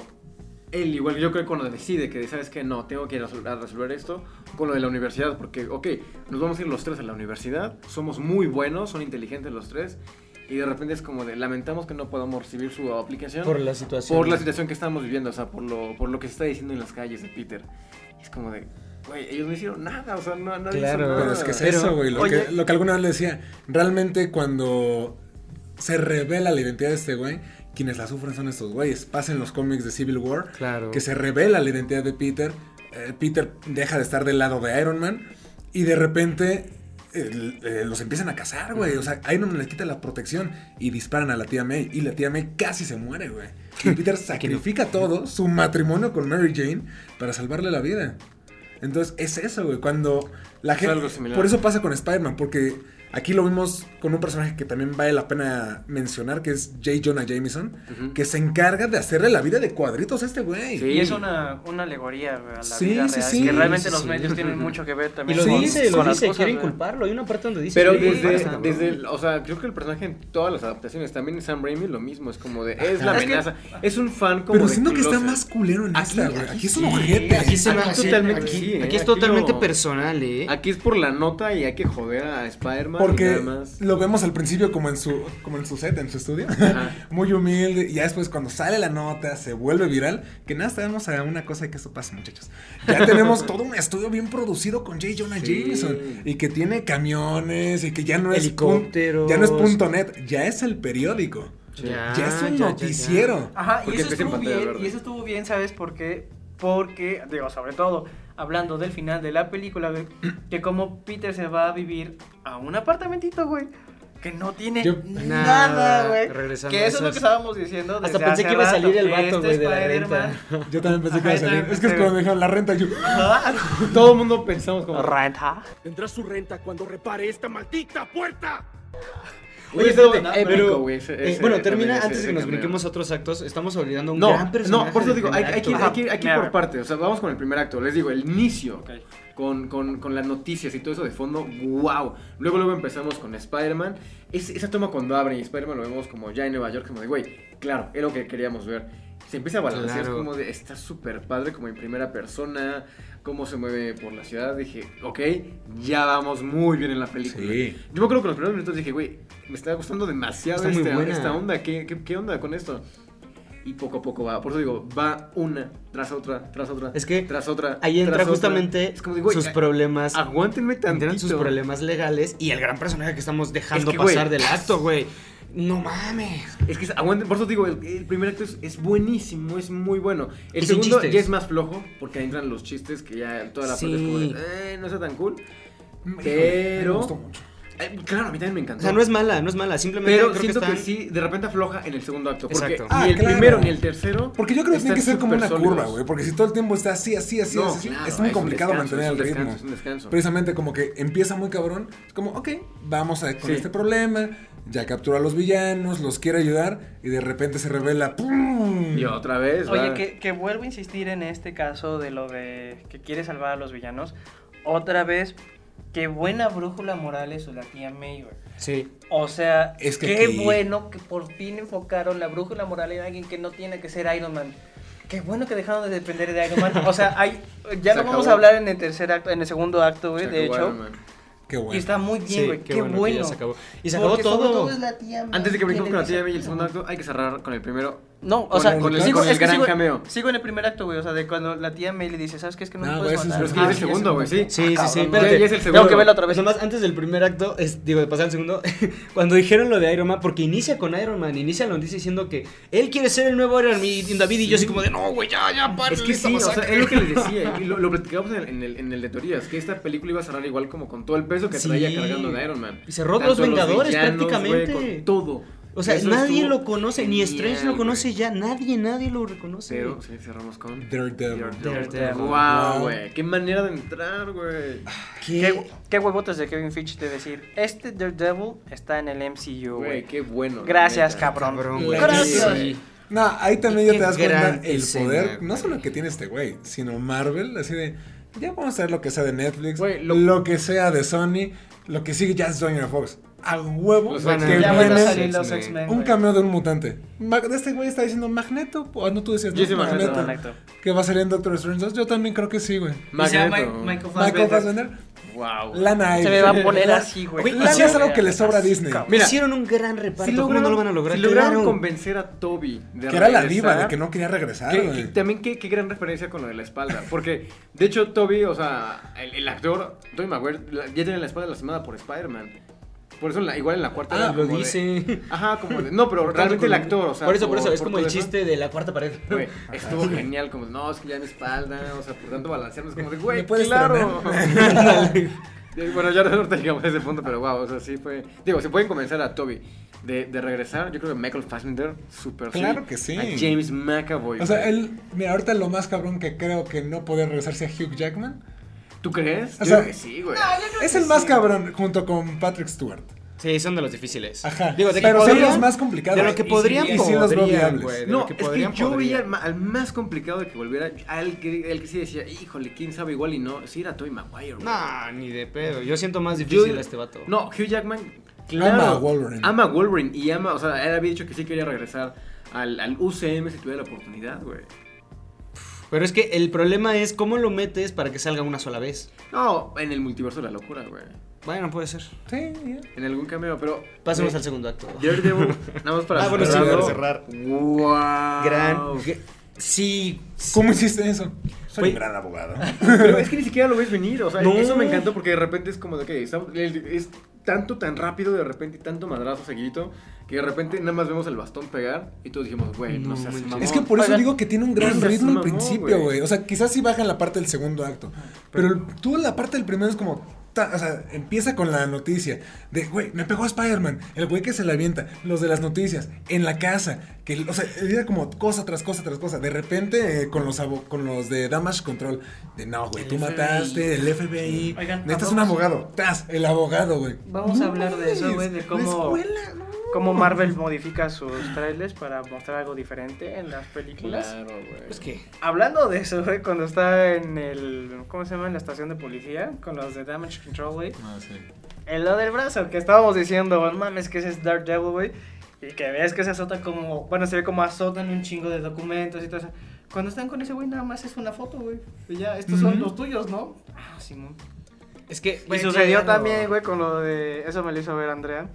él, igual yo creo que cuando decide que, ¿sabes qué? No, tengo que ir a resol- a resolver esto con lo de la universidad, porque, ok, nos vamos a ir los tres a la universidad, somos muy buenos, son inteligentes los tres, y de repente es como de, lamentamos que no podamos recibir su aplicación por la situación. por la situación que estamos viviendo, o sea, por lo, por lo que se está diciendo en las calles de Peter. Es como de, güey, ellos no hicieron nada, o sea, no, nadie hizo Claro. nada. Pero es que es Pero, eso, güey. Lo, oye- que, lo que alguna vez le decía. Realmente cuando se revela la identidad de este güey, quienes la sufren son estos güeyes. Pasa en los cómics de Civil War. Claro. Que se revela la identidad de Peter. eh, Peter deja de estar del lado de Iron Man. Y de repente eh, eh, los empiezan a cazar, güey. O sea, Iron Man les quita la protección y disparan a la tía May. Y la tía May casi se muere, güey. Y [LAUGHS] Peter sacrifica todo, su matrimonio con Mary Jane, para salvarle la vida. Entonces, es eso, güey. Cuando la Es gente. algo similar. Por eso pasa con Spider-Man, porque aquí lo vimos con un personaje que también vale la pena mencionar, que es J. Jonah Jameson, que se encarga de hacerle la vida de cuadritos a este güey. Sí. Y es una, una alegoría a la Sí, vida sí, real, sí. que realmente Sí, los sí. medios tienen mucho que ver Y también lo Sí, con, dice, lo con las dice, cosas, quieren culparlo. Hay una parte donde dice. Pero "Sí, desde, basta". desde el- o sea, creo que el personaje en todas las adaptaciones, también en Sam Raimi lo mismo, es como de, es la Es que- amenaza, es un fan como Pero de siento que está más culero en Aquí- esta, güey. aquí Aquí es un ojete. Aquí, se Aquí totalmente aquí- sí, ¿eh? aquí es Aquí totalmente lo- personal, ¿eh? Aquí es por la nota y hay que joder a Spider-Man y Porque más. lo vemos al principio como en su como en su set, en su estudio. Ajá. [LAUGHS] Muy humilde. Y ya después cuando sale la nota, se vuelve viral. Que nada, sabemos a una cosa que eso pasa, muchachos. Ya [LAUGHS] tenemos todo un estudio bien producido con J. Jonah Sí. Jameson. Y que tiene camiones. Y que ya no es Helicópteros. ya no es punto net. Ya es el periódico. Ya, Ya es un ya, ya, noticiero. Ajá, y eso estuvo bien, y eso estuvo bien, ¿sabes por qué? Porque, digo, sobre todo, hablando del final de la película, güey, que como Peter se va a vivir a un apartamentito, güey, que no tiene Yo- nada, Nada, güey. regresando Que eso es lo que estábamos diciendo. Hasta pensé hace que iba a salir el vato, este güey, de la renta. Yo también pensé que iba a salir. Es que es cuando me dejaron la renta. Yo, Ajá. Todo el mundo pensamos como... Renta. Tendrá su renta cuando repare esta maldita puerta. Oye, no, épico, güey. eh, bueno, termina antes de que nos brinquemos a otros actos. Estamos olvidando un No, gran personaje. no, por eso digo, hay, hay que ir, hay que ir- hay que ir por partes. O sea, vamos con el primer acto. Les digo, el inicio. Ok. Con, con, con las noticias y todo eso de fondo, wow. Luego, luego empezamos con Spider-Man. Es- esa toma cuando abren y Spider-Man lo vemos como ya en Nueva York, como de, güey, claro, es lo que queríamos ver. Se empieza a balancear, Claro. como de, está súper padre, como en primera persona, cómo se mueve por la ciudad. Dije, ok, ya vamos muy bien en la película. Sí. Yo me acuerdo que los primeros minutos dije, güey, me está gustando demasiado Está esta onda. ¿Qué, qué, qué onda con esto? Y poco a poco va. Por eso digo, va una tras otra, tras otra. Es que tras otra. Ahí entra otra. justamente Es como sus problemas. Aguántenme tantito. Entran sus problemas legales y el gran personaje que estamos dejando Es que, güey, pasar del acto, güey. No mames. Es que aguanten, por eso digo, el, el primer acto es, es buenísimo, es muy bueno. El Y segundo ya es más flojo, porque ahí entran los chistes que ya toda la parte es como de, Sí. eh, no está tan cool. Pero- Me gustó mucho. Eh, claro, a mí también me encantó. O sea, no es mala, no es mala. Simplemente Pero creo siento que, que, están- sí, de repente afloja en el segundo acto. Porque Exacto. ni Ah, el claro. primero ni el tercero. Porque yo creo que tiene que ser como una súper curva, sólidos. güey. Porque si todo el tiempo está así, así, así, No, así, claro, es muy un complicado descanso, mantener es un el ritmo. descanso, es un descanso. Precisamente como que empieza muy cabrón. Es como, ok, vamos a, con Sí. este problema. Ya captura a los villanos, los quiere ayudar. Y de repente se revela. ¡pum! Y otra vez. Oye, va. que, que vuelvo a insistir en este caso de lo de que quiere salvar a los villanos. Otra vez, qué buena brújula moral es la tía May, güey. Sí. O sea, Es que qué aquí- bueno que por fin enfocaron la brújula moral en alguien que no tiene que ser Iron Man. Qué bueno que dejaron de depender de Iron Man. O sea, hay, ya [LAUGHS] Se lo vamos a hablar en el tercer acto, en el segundo acto, güey, Se de acabó hecho. Iron Man. Qué bueno. Y está muy bien, güey. qué, bueno. ya se acabó. Y se acabó Porque todo. es la tía May Antes de que brinquemos con la tía May y el segundo acto, hay que cerrar con el primero. No, o sea, el- con el- sigo, con el es que gran sigo, cameo. sigo en el primer acto, güey. O sea, de cuando la tía May le dice, ¿sabes qué? Es que no, No, me güey, puedes matar. pero es que ya es el Ah, segundo, güey, sí. Sí, sí, sí, cabrón, espérate. Ya, es el Tengo segundo. que verlo otra vez. Nomás antes del primer acto, es, digo, de pasar al segundo, [LAUGHS] cuando dijeron lo de Iron Man, porque inicia con Iron Man, inicia la noticia diciendo que él quiere ser el nuevo Iron Man y David y yo así como de, no, güey, ya, ya, para. Es que sí, o sea, es lo que les [LAUGHS] decía, y lo, lo platicamos en el, en, el, en el de teorías, que esta película iba a cerrar igual como con todo el peso que Sí. traía cargando de Iron Man. Y cerró los Vengadores prácticamente. con todo. O sea, Eso nadie lo conoce, ni Strange lo conoce ya, nadie, nadie lo reconoce. Pero, sí, cerramos con... Daredevil. Daredevil. Wow, Wow. güey, qué manera de entrar, güey. ¿Qué? ¿Qué, qué huevotas de Kevin Feige de decir, este Daredevil está en el MCU, Güey, qué bueno. Gracias, cabrón. Gracias. Sí. No, ahí también ya te das cuenta el escena, poder, no solo que tiene este güey, sino Marvel, así de, ya vamos a hacer lo que sea de Netflix, lo... lo- que sea de Sony, lo que sigue ya es Fox. A huevo Los que X-Men. Ya van a salir los X-Men. Un cameo de un mutante. Este güey está diciendo Magneto, o no tú decías Yo no, sí, Magneto. Magneto. que va a salir en Doctor Strange 2, yo también creo que sí, güey. Magneto. Michael Michael Fassbender. Fassbender, Wow. lana ahí. Se me va a poner así, güey. Lana es algo que le sobra a Disney. Mira, Hicieron un gran reparto, Si ¿cómo lograron, no lo van a lograr? si lograron Claro. convencer a Toby de Que era la diva, de que no quería regresar, Que- también qué, qué gran referencia con lo de la espalda. Porque, de hecho, Toby, o sea, el, el actor, Toby Maguire, ya tiene la espalda lastimada por Spider-Man. Por eso, la- igual en la cuarta. Ah, lo de- dice. ajá, como de. No, pero realmente el actor, o sea. Por eso, por eso, es como el eso, chiste de la cuarta pared. Güey, estuvo genial, como, no, es que ya mi espalda, o sea, por tanto balancearnos, como de, güey, ¿Me puedes claro. [LAUGHS] Bueno, ya no te llegamos a ese punto, pero wow, o sea, sí fue. Digo, se pueden convencer a Toby de, de regresar. Yo creo que Michael Fassbender, súper Claro que sí. A James McAvoy. O sea, él, mira, ahorita lo más cabrón que creo que no poder regresarse a Hugh Jackman. ¿Tú crees? O Yo sea, creo que sí, güey. Es el más cabrón junto con Patrick Stewart. Sí, son de los difíciles. Ajá. Digo, de que Pero son los más complicados. De lo que Y sí, podrían, y sí los viables. de No, lo que es que podrían, yo veía al, podrían. ma- al más complicado de que volviera, al que, el que sí decía, híjole, quién sabe igual y no, sí era Toby Maguire, güey. No, ni de pedo. Yo siento más difícil a este vato. No, Hugh Jackman, claro. Ama a Wolverine. Ama a Wolverine y ama, o sea, él había dicho que sí quería regresar al, al UCM si tuviera la oportunidad, güey. Pero es que el problema es cómo lo metes para que salga una sola vez. No, en el multiverso de la locura, güey. Bueno, puede ser. Sí, ya. En algún cameo, pero. Pasemos al segundo acto. Daredevil, [LAUGHS] nada más para Ah, bueno, sí, cerrarlo. para cerrar. Wow. Gran. Sí. sí. ¿Cómo hiciste eso? Soy un gran abogado. [LAUGHS] Pero es que ni siquiera lo ves venir, o sea, No. eso me encantó porque de repente es como de que estamos- es tanto tan rápido de repente y tanto madrazo seguidito que de repente nada más vemos el bastón pegar y todos dijimos, güey, no, No seas mamón. Es que por eso Oigan. digo que tiene un gran No ritmo al mamón, principio, güey. O sea, quizás sí baja en la parte del segundo acto. Pero el- tú en la parte del primero es como, o sea, empieza con la noticia de, güey, me pegó Spider-Man, el güey que se la avienta, los de las noticias, en la casa, que, o sea, era como cosa tras cosa tras cosa. De repente, eh, con los abo- con los de Damage Control, de no, güey, tú FBI. mataste, el FBI, Oigan, necesitas un abogado, tas, el abogado, güey. Vamos a hablar de eso, güey, de la cómo- escuela, no. Cómo Marvel modifica sus trailers para mostrar algo diferente en las películas. Claro, güey. Pues que. Hablando de eso, güey, cuando está en el. ¿Cómo se llama? En la estación de policía, con los de Damage Control, güey. Ah, sí. En lo del brazo, que estábamos diciendo, "No mames, que ese es Dark Devil, güey. Y que ves que se azota como. Bueno, se ve como azotan un chingo de documentos y todo eso. Cuando están con ese güey, nada más es una foto, güey. Y ya, estos son Ujú. los tuyos, ¿no? Ah, Simón. Es que. Y sucedió también, güey, con lo de. Eso me lo hizo ver Andrea.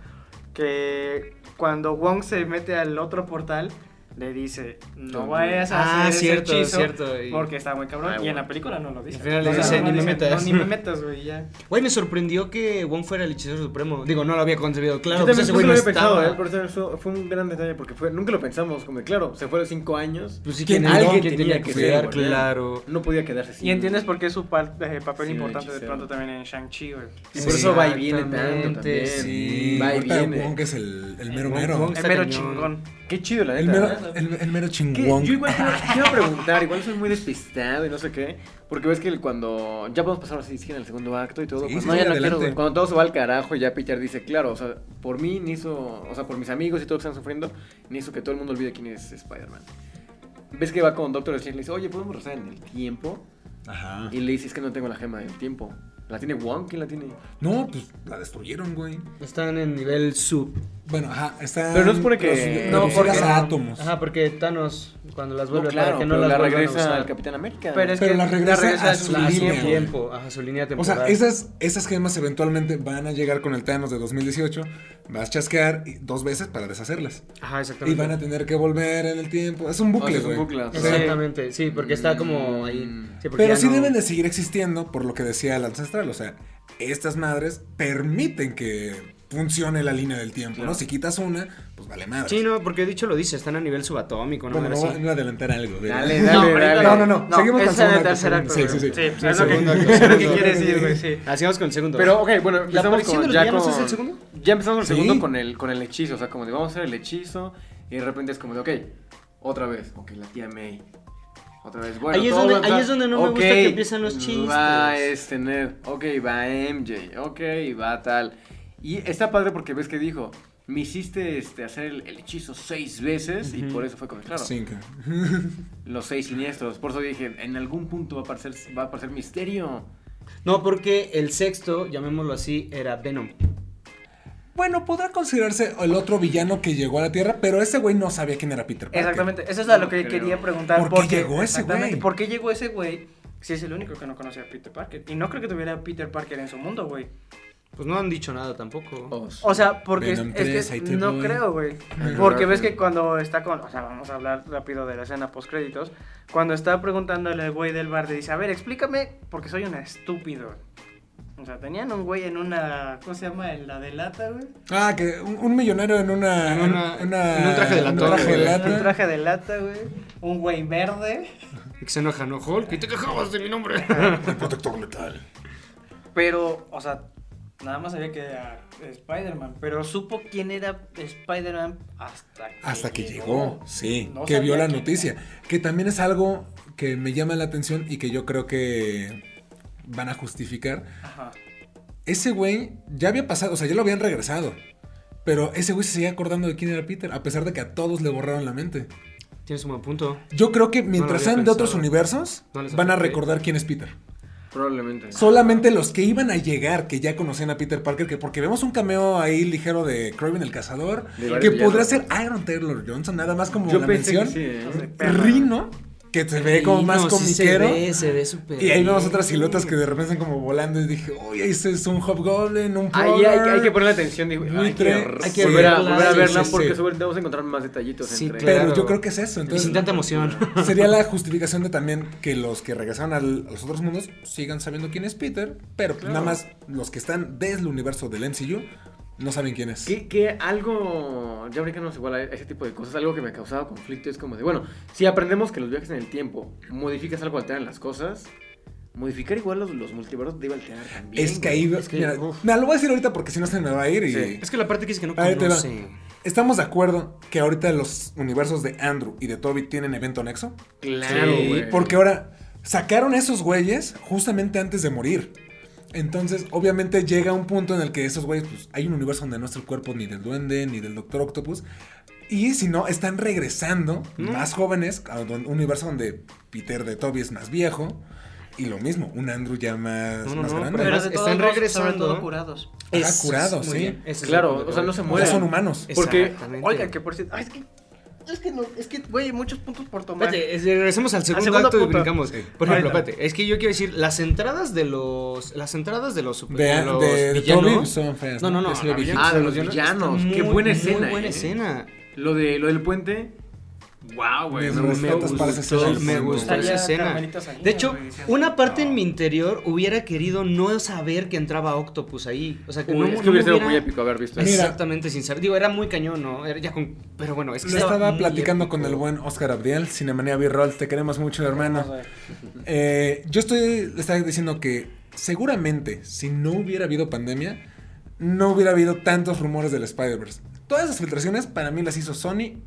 Que cuando Wong se mete al otro portal, le dice: No vayas a Ah, hacer ese cierto, hechizo cierto. y- Porque está muy cabrón. Ay, y en la película no lo dice. Al final le O sea, dice, no "Ni me dice, metas". No, ni me [LAUGHS] metas, güey, ya. Güey, me sorprendió que Wong fuera el hechicero supremo. Digo, no lo había concebido, claro. Yo pues también ese güey lo no había pensado. ¿eh? Por eso fue, un gran detalle, porque fue, nunca lo pensamos, como claro, se fueron cinco años. Pues sí, ¿Quién- ¿quién, alguien tenía tenía que que ser, claro. No podía quedarse sin. Y entiendes por qué su eh, papel Sí, importante de pronto también en Shang-Chi, güey. Y por eso va y viene tanto también. Sí, va y viene. Wong es el, el mero mero. El mero chingón. Qué chido, la neta. El, el mero chingón. Yo igual quiero, quiero preguntar, igual soy muy despistado y no sé qué, porque ves que el- cuando ya podemos pasar así sí, en el segundo acto y todo, Sí, cuando, sí, no, ya no quiero, cuando todo se va al carajo y ya Peter dice, claro, o sea, por mí ni hizo, o sea, por mis amigos y todos que están sufriendo, ni hizo que todo el mundo olvide quién es Spider-Man. Ves que va con Doctor Strange y le dice, oye, ¿podemos rezar en el tiempo? Ajá. Y le dice, es que no tengo la gema del tiempo. ¿La tiene Wong? ¿Quién la tiene? No, pues la destruyeron, güey. Están en nivel sub. Bueno, ajá, está. Pero no supone que- No, No, porque porque- a átomos. Ajá, porque Thanos, cuando las vuelve No, claro, para que no pero las la a regresa al Capitán América. Pero es Pero que la regresa a su a su línea, tiempo, ajá, su línea O temporal. sea, esas, esas gemas eventualmente van a llegar con el Thanos de 2018. Vas a chasquear y- dos veces para deshacerlas. Ajá, Y exactamente. van a tener que volver en el tiempo. Es un bucle, Ah, es un güey. bucle, O sea, sí. Exactamente, sí, porque está como Mm. ahí. Sí, Pero sí no- deben de seguir existiendo por lo que decía el ancestral. O sea, estas madres permiten que funcione la línea del tiempo, Claro. ¿no? Si quitas una, pues vale madre. Sí, no, porque dicho lo dice, están a nivel subatómico, ¿no? Bueno, no, no a adelantar algo. ¿verdad? Dale, No, dale, dale. No, no, no. Seguimos con el segundo tercer acto, sí, sí, sí. Sí, Sí, es lo que, lo que quiere decir, güey, sí. Sigamos con el segundo. Pero, ok, bueno, ¿La empezamos con, de los ya con- es el segundo? Ya empezamos el Sí. segundo con el, con el hechizo, o sea, como de vamos a hacer el hechizo y de repente es como de, ok, otra vez, ok, la tía May. Otra vez, bueno, Ahí es donde- ahí es donde no me Ok, gusta que empiezan los chistes. Va este Ned, ok, va MJ, ok, va tal. Y está padre porque ves que dijo, me hiciste este, hacer el, el hechizo seis veces y por eso fue como, claro, Cinco. [LAUGHS] los seis siniestros. Por eso dije, en algún punto va a aparecer, va a aparecer misterio. No, porque el sexto, llamémoslo así, era Venom. Bueno, podrá considerarse el otro villano que llegó a la Tierra, pero ese güey no sabía quién era Peter Parker. Exactamente, eso es a lo que creo. quería preguntar. ¿Por qué porque- llegó ese güey? ¿Por qué llegó ese güey? Si es el único que no conocía a Peter Parker. Y no creo que tuviera a Peter Parker en su mundo, güey. Pues no han dicho nada tampoco. O sea, porque es, Venom es 3, ahí que no voy. creo, güey. Porque ves que cuando está con, o sea, vamos a hablar rápido de la escena post créditos, cuando está preguntándole al güey del bar, le dice, a ver, explícame, porque soy un estúpido. O sea, tenían un güey en una, ¿cómo se llama? En la de lata, güey. Ah, que un, un millonario en una, En una- una- en un traje de en un traje de lata. Un traje de lata, güey. Un güey verde. Y que se enoja, ¿no? Hulk, y te quejabas de mi nombre. El protector letal. Pero, o sea, nada más sabía que era Spider-Man. Pero supo quién era Spider-Man hasta que Hasta que llegó, sí, No que vio la noticia. Que también es algo que me llama la atención y que yo creo que van a justificar. Ajá. Ese güey ya había pasado, o sea, ya lo habían regresado. Pero ese güey se seguía acordando de quién era Peter, a pesar de que a todos le borraron la mente. Tienes un buen punto. Yo creo que mientras sean de otros universos, No van a recordar quién es Peter. Probablemente. Solamente los que iban a llegar, que ya conocían a Peter Parker, que porque vemos un cameo ahí ligero de Kraven el Cazador, De que podrá ser Iron Taylor Johnson, nada más como Yo la pensé mención. que sí, ¿eh? Rino, que se ve como más No, sí comiquero. se ve, se ve súper y ahí vemos otras siluetas que de repente están como volando y dije, uy, ese es un Hobgoblin, un Ahí hay, Prowler". hay que ponerle atención. Digo, hay que, Hay que volver, a, verla, volver a verla sí, porque sí. vamos a encontrar más detallitos Sí, entre Pero Claro. yo creo que es eso. Y Entonces, sin tanta emoción. [LAUGHS] sería la justificación de también que los que regresaron al- a los otros mundos sigan sabiendo quién es Peter, pero Claro. nada más los que están desde el universo del MCU no saben quién es. Que, que algo, ya brincamos igual a ese tipo de cosas, algo que me causaba conflicto es como de, bueno, si aprendemos que los viajes en el tiempo modificas algo, alteran las cosas, modificar igual los, los multiversos a alterar también. Es que ahí. Es que, mira, lo voy a decir ahorita porque si no se me va a ir y. Sí. Es que la parte que dice que no Ahí te va. conoce. Estamos de acuerdo que ahorita los universos de Andrew y de Toby tienen evento nexo. Claro, Sí, güey. Porque ahora sacaron esos güeyes justamente antes de morir. Entonces, obviamente llega un punto en el que esos güeyes, pues hay un universo donde no está el cuerpo ni del duende ni del Doctor Octopus. Y si no, están regresando más jóvenes a un universo donde Peter de Toby es más viejo. Y lo mismo, un Andrew ya más, No, no, más no, grande. Pero todos están regresando. Sobre todo curados. Ajá, Es- curados, sí. es Claro, o sea, no se ya mueren. son humanos. Porque-. Oiga, que por cierto. Ay, es que. Es que no. Es que, güey, muchos puntos por tomar. Espérate, es- regresemos al segundo, segundo acto y punto. brincamos. Sí. Por ejemplo, espérate, es que yo quiero decir, las entradas de los. Las entradas de los super. De, de los de- villanos. Son feas. no, no, no. Ah, de los villanos. Qué muy, buena muy escena, buena eh. escena. Lo, de, lo del puente. Wow, güey. Me respetos gustó. escena. me gustó esa escena. Salinas, De hecho, una parte en mi interior hubiera querido no saber que entraba Octopus ahí. O sea, que Uy, no, es no que hubiera sido muy épico haber visto eso. Mira. Exactamente, sin saber. Digo, era muy cañón, ¿no? Era ya con... Pero bueno, es que Lo estaba platicando épico. con el buen Oscar Abdiel, Cinemanía B-Roll, te queremos mucho, hermano. Eh, yo estoy, le estaba diciendo que seguramente si no hubiera habido pandemia, no hubiera habido tantos rumores del Spider-Verse. Todas esas filtraciones para mí las hizo Sony,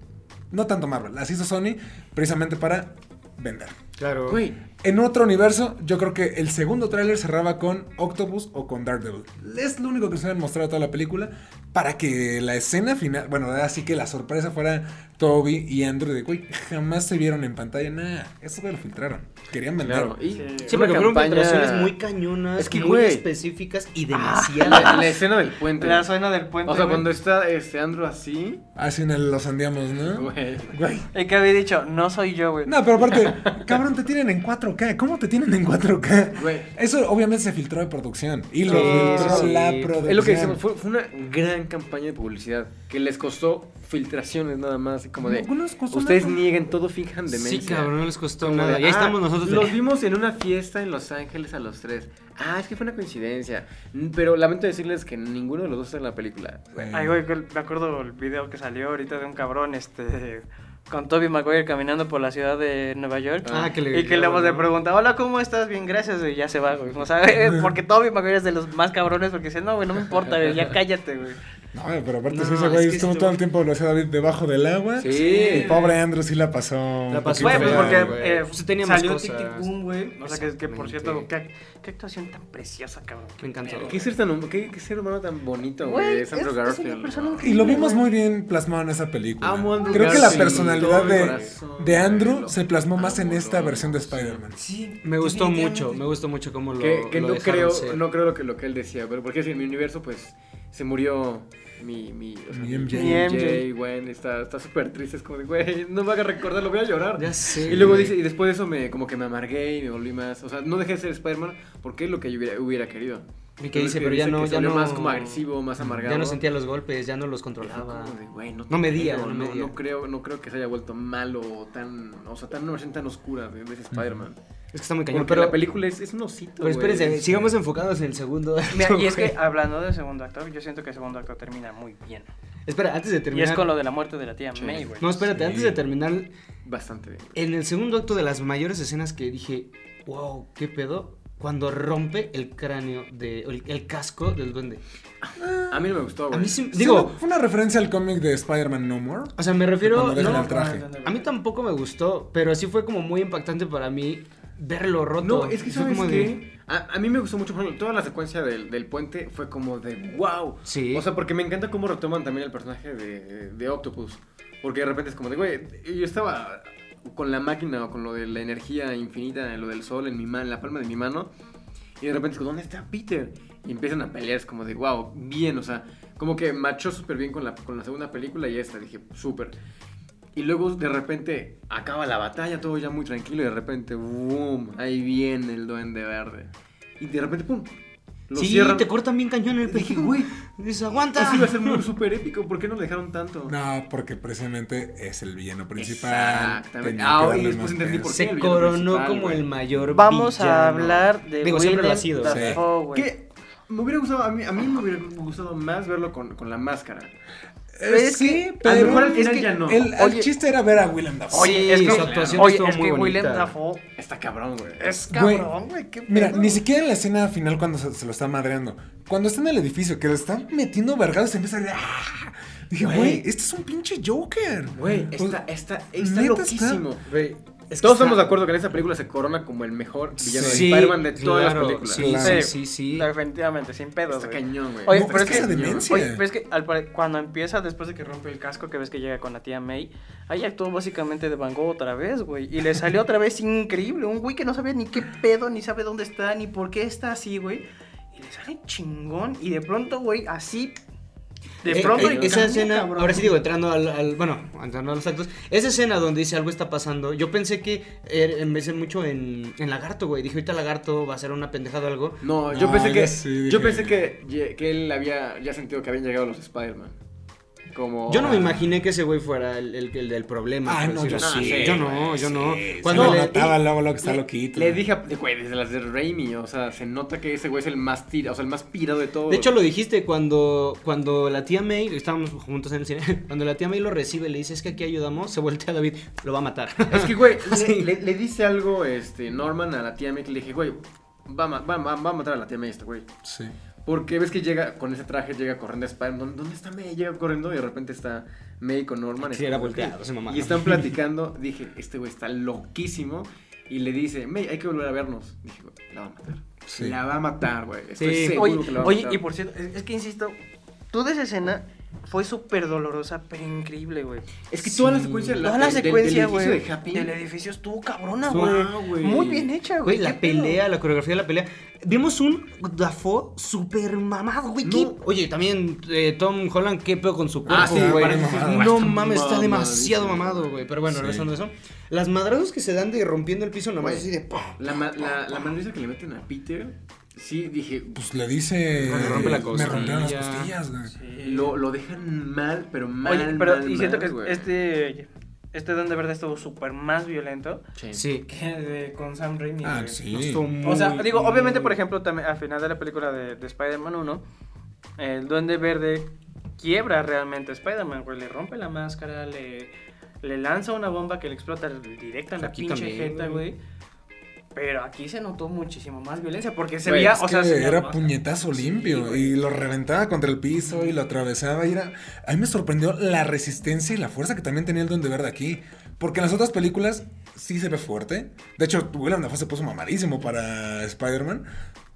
no tanto Marvel, las hizo Sony precisamente para vender. Claro. Güey, En otro universo, yo creo que el segundo tráiler cerraba con Octopus o con Daredevil. Es lo único que se han mostrado toda la película para que la escena final, bueno, así que la sorpresa fuera Toby y Andrew de, güey, jamás se vieron en pantalla, nada, eso lo filtraron. Querían venderlo. claro. Y Sí. Porque fueron filtraciones muy cañonas, Es que, muy güey. específicas y [LAUGHS] demasiadas. la escena del puente. La zona del puente. o sea, güey. cuando está este Andrew así. Así en el los andiamos, ¿no? Güey. Güey. El que había dicho, no soy yo, güey. No, pero aparte, cabrón, te tienen en 4K. ¿Cómo te tienen en 4K? Güey. Eso obviamente se filtró de producción. Y lo Sí, filtró sí, sí. la Es producción. Es lo que decimos, fue, fue una gran campaña de publicidad que les costó filtraciones nada más, como de No, ustedes nada. nieguen todo, finjan Sí, demencia. cabrón, no les costó Como nada. de, Y ahí "Ah, estamos nosotros. de- Los vimos en una fiesta en Los Ángeles a los tres. Ah, es que fue una coincidencia. Mm, Pero lamento decirles que ninguno de los dos está en la película. Sí. Ay, güey, me acuerdo el video que salió ahorita de un cabrón, este, con Toby Maguire caminando por la ciudad de Nueva York. Ah, que le Y que le ¿no? preguntar, hola, ¿cómo estás? Bien, gracias, güey, ya se va, güey. O sea, [LAUGHS] porque Toby Maguire es de los más cabrones, porque dice, no, güey, no me importa, güey, ya [LAUGHS] cállate, güey. No, pero aparte No, sí, ese es güey estuvo todo el tiempo, lo hacía David, debajo del agua. Sí. Y pobre Andrew sí la pasó. La pasó poquito Güey, pues porque eh, Pues tenía más salió cosas. Tic Tic Boom, güey. O sea, que, que por cierto, qué, qué actuación tan preciosa, cabrón. Me encantó. ¿Qué ser, tan, hum- qué, qué ser humano tan bonito, Güey, es- Andrew Garfield. Y lo vimos muy bien plasmado en esa película. Amo a Andrew Creo que la personalidad de, corazón, de Andrew se plasmó más en esta versión de. Spider-Man. Sí, Me gustó mucho, me gustó mucho cómo lo Que, no, creo, ser. no creo lo que, lo que él decía, pero porque si en mi universo, pues, se murió mi, mi, o sea, Mi MJ. Mi MJ. Gwen, está está súper triste, es como de, güey, no me haga recordar, lo voy a llorar. Ya sé. Y luego güey. dice, y después de eso me, como que me amargué y me volví más, o sea, no dejé de ser Spider-Man porque es lo que yo hubiera, hubiera querido. Y que dice, pero ya no, ya no. más como agresivo, más amargado. Ya no sentía los golpes, ya no los controlaba. como de, güey, no, No medía, creo, no no, medía. no creo, no creo que se haya vuelto malo o tan, o sea, tan una versión tan oscura de, de ese Spider-Man. Es que está muy cañón. Porque Pero, la película es, es un osito, pero espérense, sigamos enfocados en el segundo. Mira, y es que hablando del segundo acto, yo siento que el segundo acto termina muy bien. Espera, antes de Y terminar. es con lo de la muerte de la tía Sí. May, güey. No, espérate, Sí. antes de terminar, Bastante bien. en el segundo acto de las mayores escenas que dije, wow, qué pedo, cuando rompe el cráneo de el, el casco del duende. A mí no me gustó, güey. A mí sí, Sí, digo, fue una referencia al cómic de Spider-Man No More. o sea, me refiero no, el traje. a mí tampoco me gustó, pero sí fue como muy impactante para mí verlo roto. No, es que sabes como qué? de- A, a mí me gustó mucho, por ejemplo, toda la secuencia del, del puente fue como de wow. Sí. O sea, porque me encanta cómo retoman también el personaje de, de Octopus. Porque de repente es como de, güey, yo estaba con la máquina o con lo de la energía infinita, lo del sol en mi mano, en la palma de mi mano. Y de repente es como, ¿dónde está Peter? Y empiezan a pelear, es como de, wow, bien, o sea, como que machó súper bien con la, con la segunda película y esta, dije, súper. Y luego de repente acaba la batalla, todo ya muy tranquilo y de repente, boom, ahí viene el duende verde. Y de repente, pum, lo sí, cierran. te cortan bien cañón el pecho. güey, Dices, aguanta. eso iba a ser muy súper épico, ¿por qué no lo dejaron tanto? No, porque precisamente es el villano principal. Exactamente. Ah, y darle después más entendí peso. por qué. Se coronó como güey. el mayor Vamos villano. a hablar de Digo, siempre lo ha sido. Sí. ¿Qué? Me hubiera gustado, a mí, a mí me hubiera gustado más verlo con, con la máscara. Es sí, que, A lo pero mejor al es final que ya no. el, el Oye. chiste era ver a Willem Dafoe. Oye, es que, su actuación oye, estuvo es muy que. Willem Dafoe Está cabrón, güey. es cabrón, güey. Mira, pedo. ni siquiera en la escena final cuando se, se lo está madreando. Cuando está en el edificio, que lo están metiendo vergados, se empieza a... ¡Ah! Dije, Güey. este es un pinche Joker. Güey, está, está, está loquísimo. Güey, es que Todos está- estamos de acuerdo que en esta película se corona como el mejor villano Sí, de Spider-Man de todas claro, las películas. Sí, Claro. sí, sí, sí. Definitivamente, sin pedos, Está güey. cañón, güey. Oye, No, pero es es que demencia. oye, pero es que al cuando empieza, después de que rompe el casco, que ves que llega con la tía May, ahí actuó básicamente de Van Gogh otra vez, güey. Y le salió otra vez increíble. Un güey que no sabía ni qué pedo, ni sabe dónde está, ni por qué está así, güey. Y le sale chingón. Y de pronto, güey, así. De Eh, pronto. eh, le esa cambia, escena, cabrón. ahora sí digo, entrando al, al- bueno, entrando a los actos, esa escena donde dice algo está pasando, yo pensé que er- en vez de mucho en, en Lagarto, güey, dije ahorita Lagarto va a ser una pendejada o algo. No, yo No, pensé ya que sí, yo pensé que, que él había ya sentido que habían llegado los Spider-Man. Como Yo no me imaginé que ese güey fuera el, el, el del problema. Ah, no, yo así. sí, yo no, yo no. Sí, Cuando se le- notaba luego, luego que está le- loquito. Le dije, güey, desde las de Raimi, o sea, se nota que ese güey es el más tira, o sea, el más pirado de todos. De hecho, lo dijiste cuando, cuando la tía May, estábamos juntos en el cine, [LAUGHS] cuando la tía May lo recibe, le dice, es que aquí ayudamos, se voltea a David, lo va a matar. [LAUGHS] Es que, güey, [LAUGHS] Sí. le, le- le dice algo este, Norman a la tía May que le dije, güey, va va, va- va a matar a la tía May este güey. Sí. Porque ves que llega con ese traje, llega corriendo a Spider-Man. ¿Dónde- ¿Dónde está May? Llega corriendo y de repente está May con Norman. Sí, era volteado, mamá. Y están [LAUGHS] platicando. Dije, este güey está loquísimo. Y le dice, May, hay que volver a vernos. Dije, güey, la va a matar. Sí. La va a matar, güey. Estoy Sí. seguro Oye, que la va a oye, matar. y por cierto, es, es que insisto, toda esa escena fue súper dolorosa, pero increíble, güey. Es que toda la Sí. secuencia, Toda la del- del- secuencia, del de Happy. del edificio estuvo cabrona, güey. Ah. Muy bien hecha, güey. La pelea, la coreografía de la pelea. Vimos un Dafoe súper mamado, güey. No. Oye, también eh, Tom Holland, ¿qué pedo con su cuerpo, Ah, sí, no está mames, está demasiado mamado, güey. Pero bueno, Sí. regresando a eso. Las madrados que se dan de rompiendo el piso nomás así de... ¡pum! La, la, la madriza que le meten a Peter, sí, dije, Pues le dice. Me rompe la Me costilla. rompieron las costillas, güey. Sí. lo, lo dejan mal, pero mal, Oye, pero mal, y siento mal, que güey. este este don de verdad estuvo súper más violento Sí. que de- con Sam Raimi. Ah, güey. sí. O sea, muy, digo, obviamente, por ejemplo, también al final de la película de, de Spider-Man 1, el Duende Verde quiebra realmente a Spider-Man, güey. Le rompe la máscara, le, le lanza una bomba que le explota directa en la pinche también, jeta, güey. güey. Pero aquí se notó muchísimo más violencia porque se veía, o sea, se- era puñetazo limpio y lo reventaba contra el piso y lo atravesaba y era... A mí me sorprendió la resistencia y la fuerza que también tenía el Duende Verde aquí. Porque en las otras películas sí se ve fuerte. De hecho, Willem Dafoe se puso mamadísimo para Spider-Man.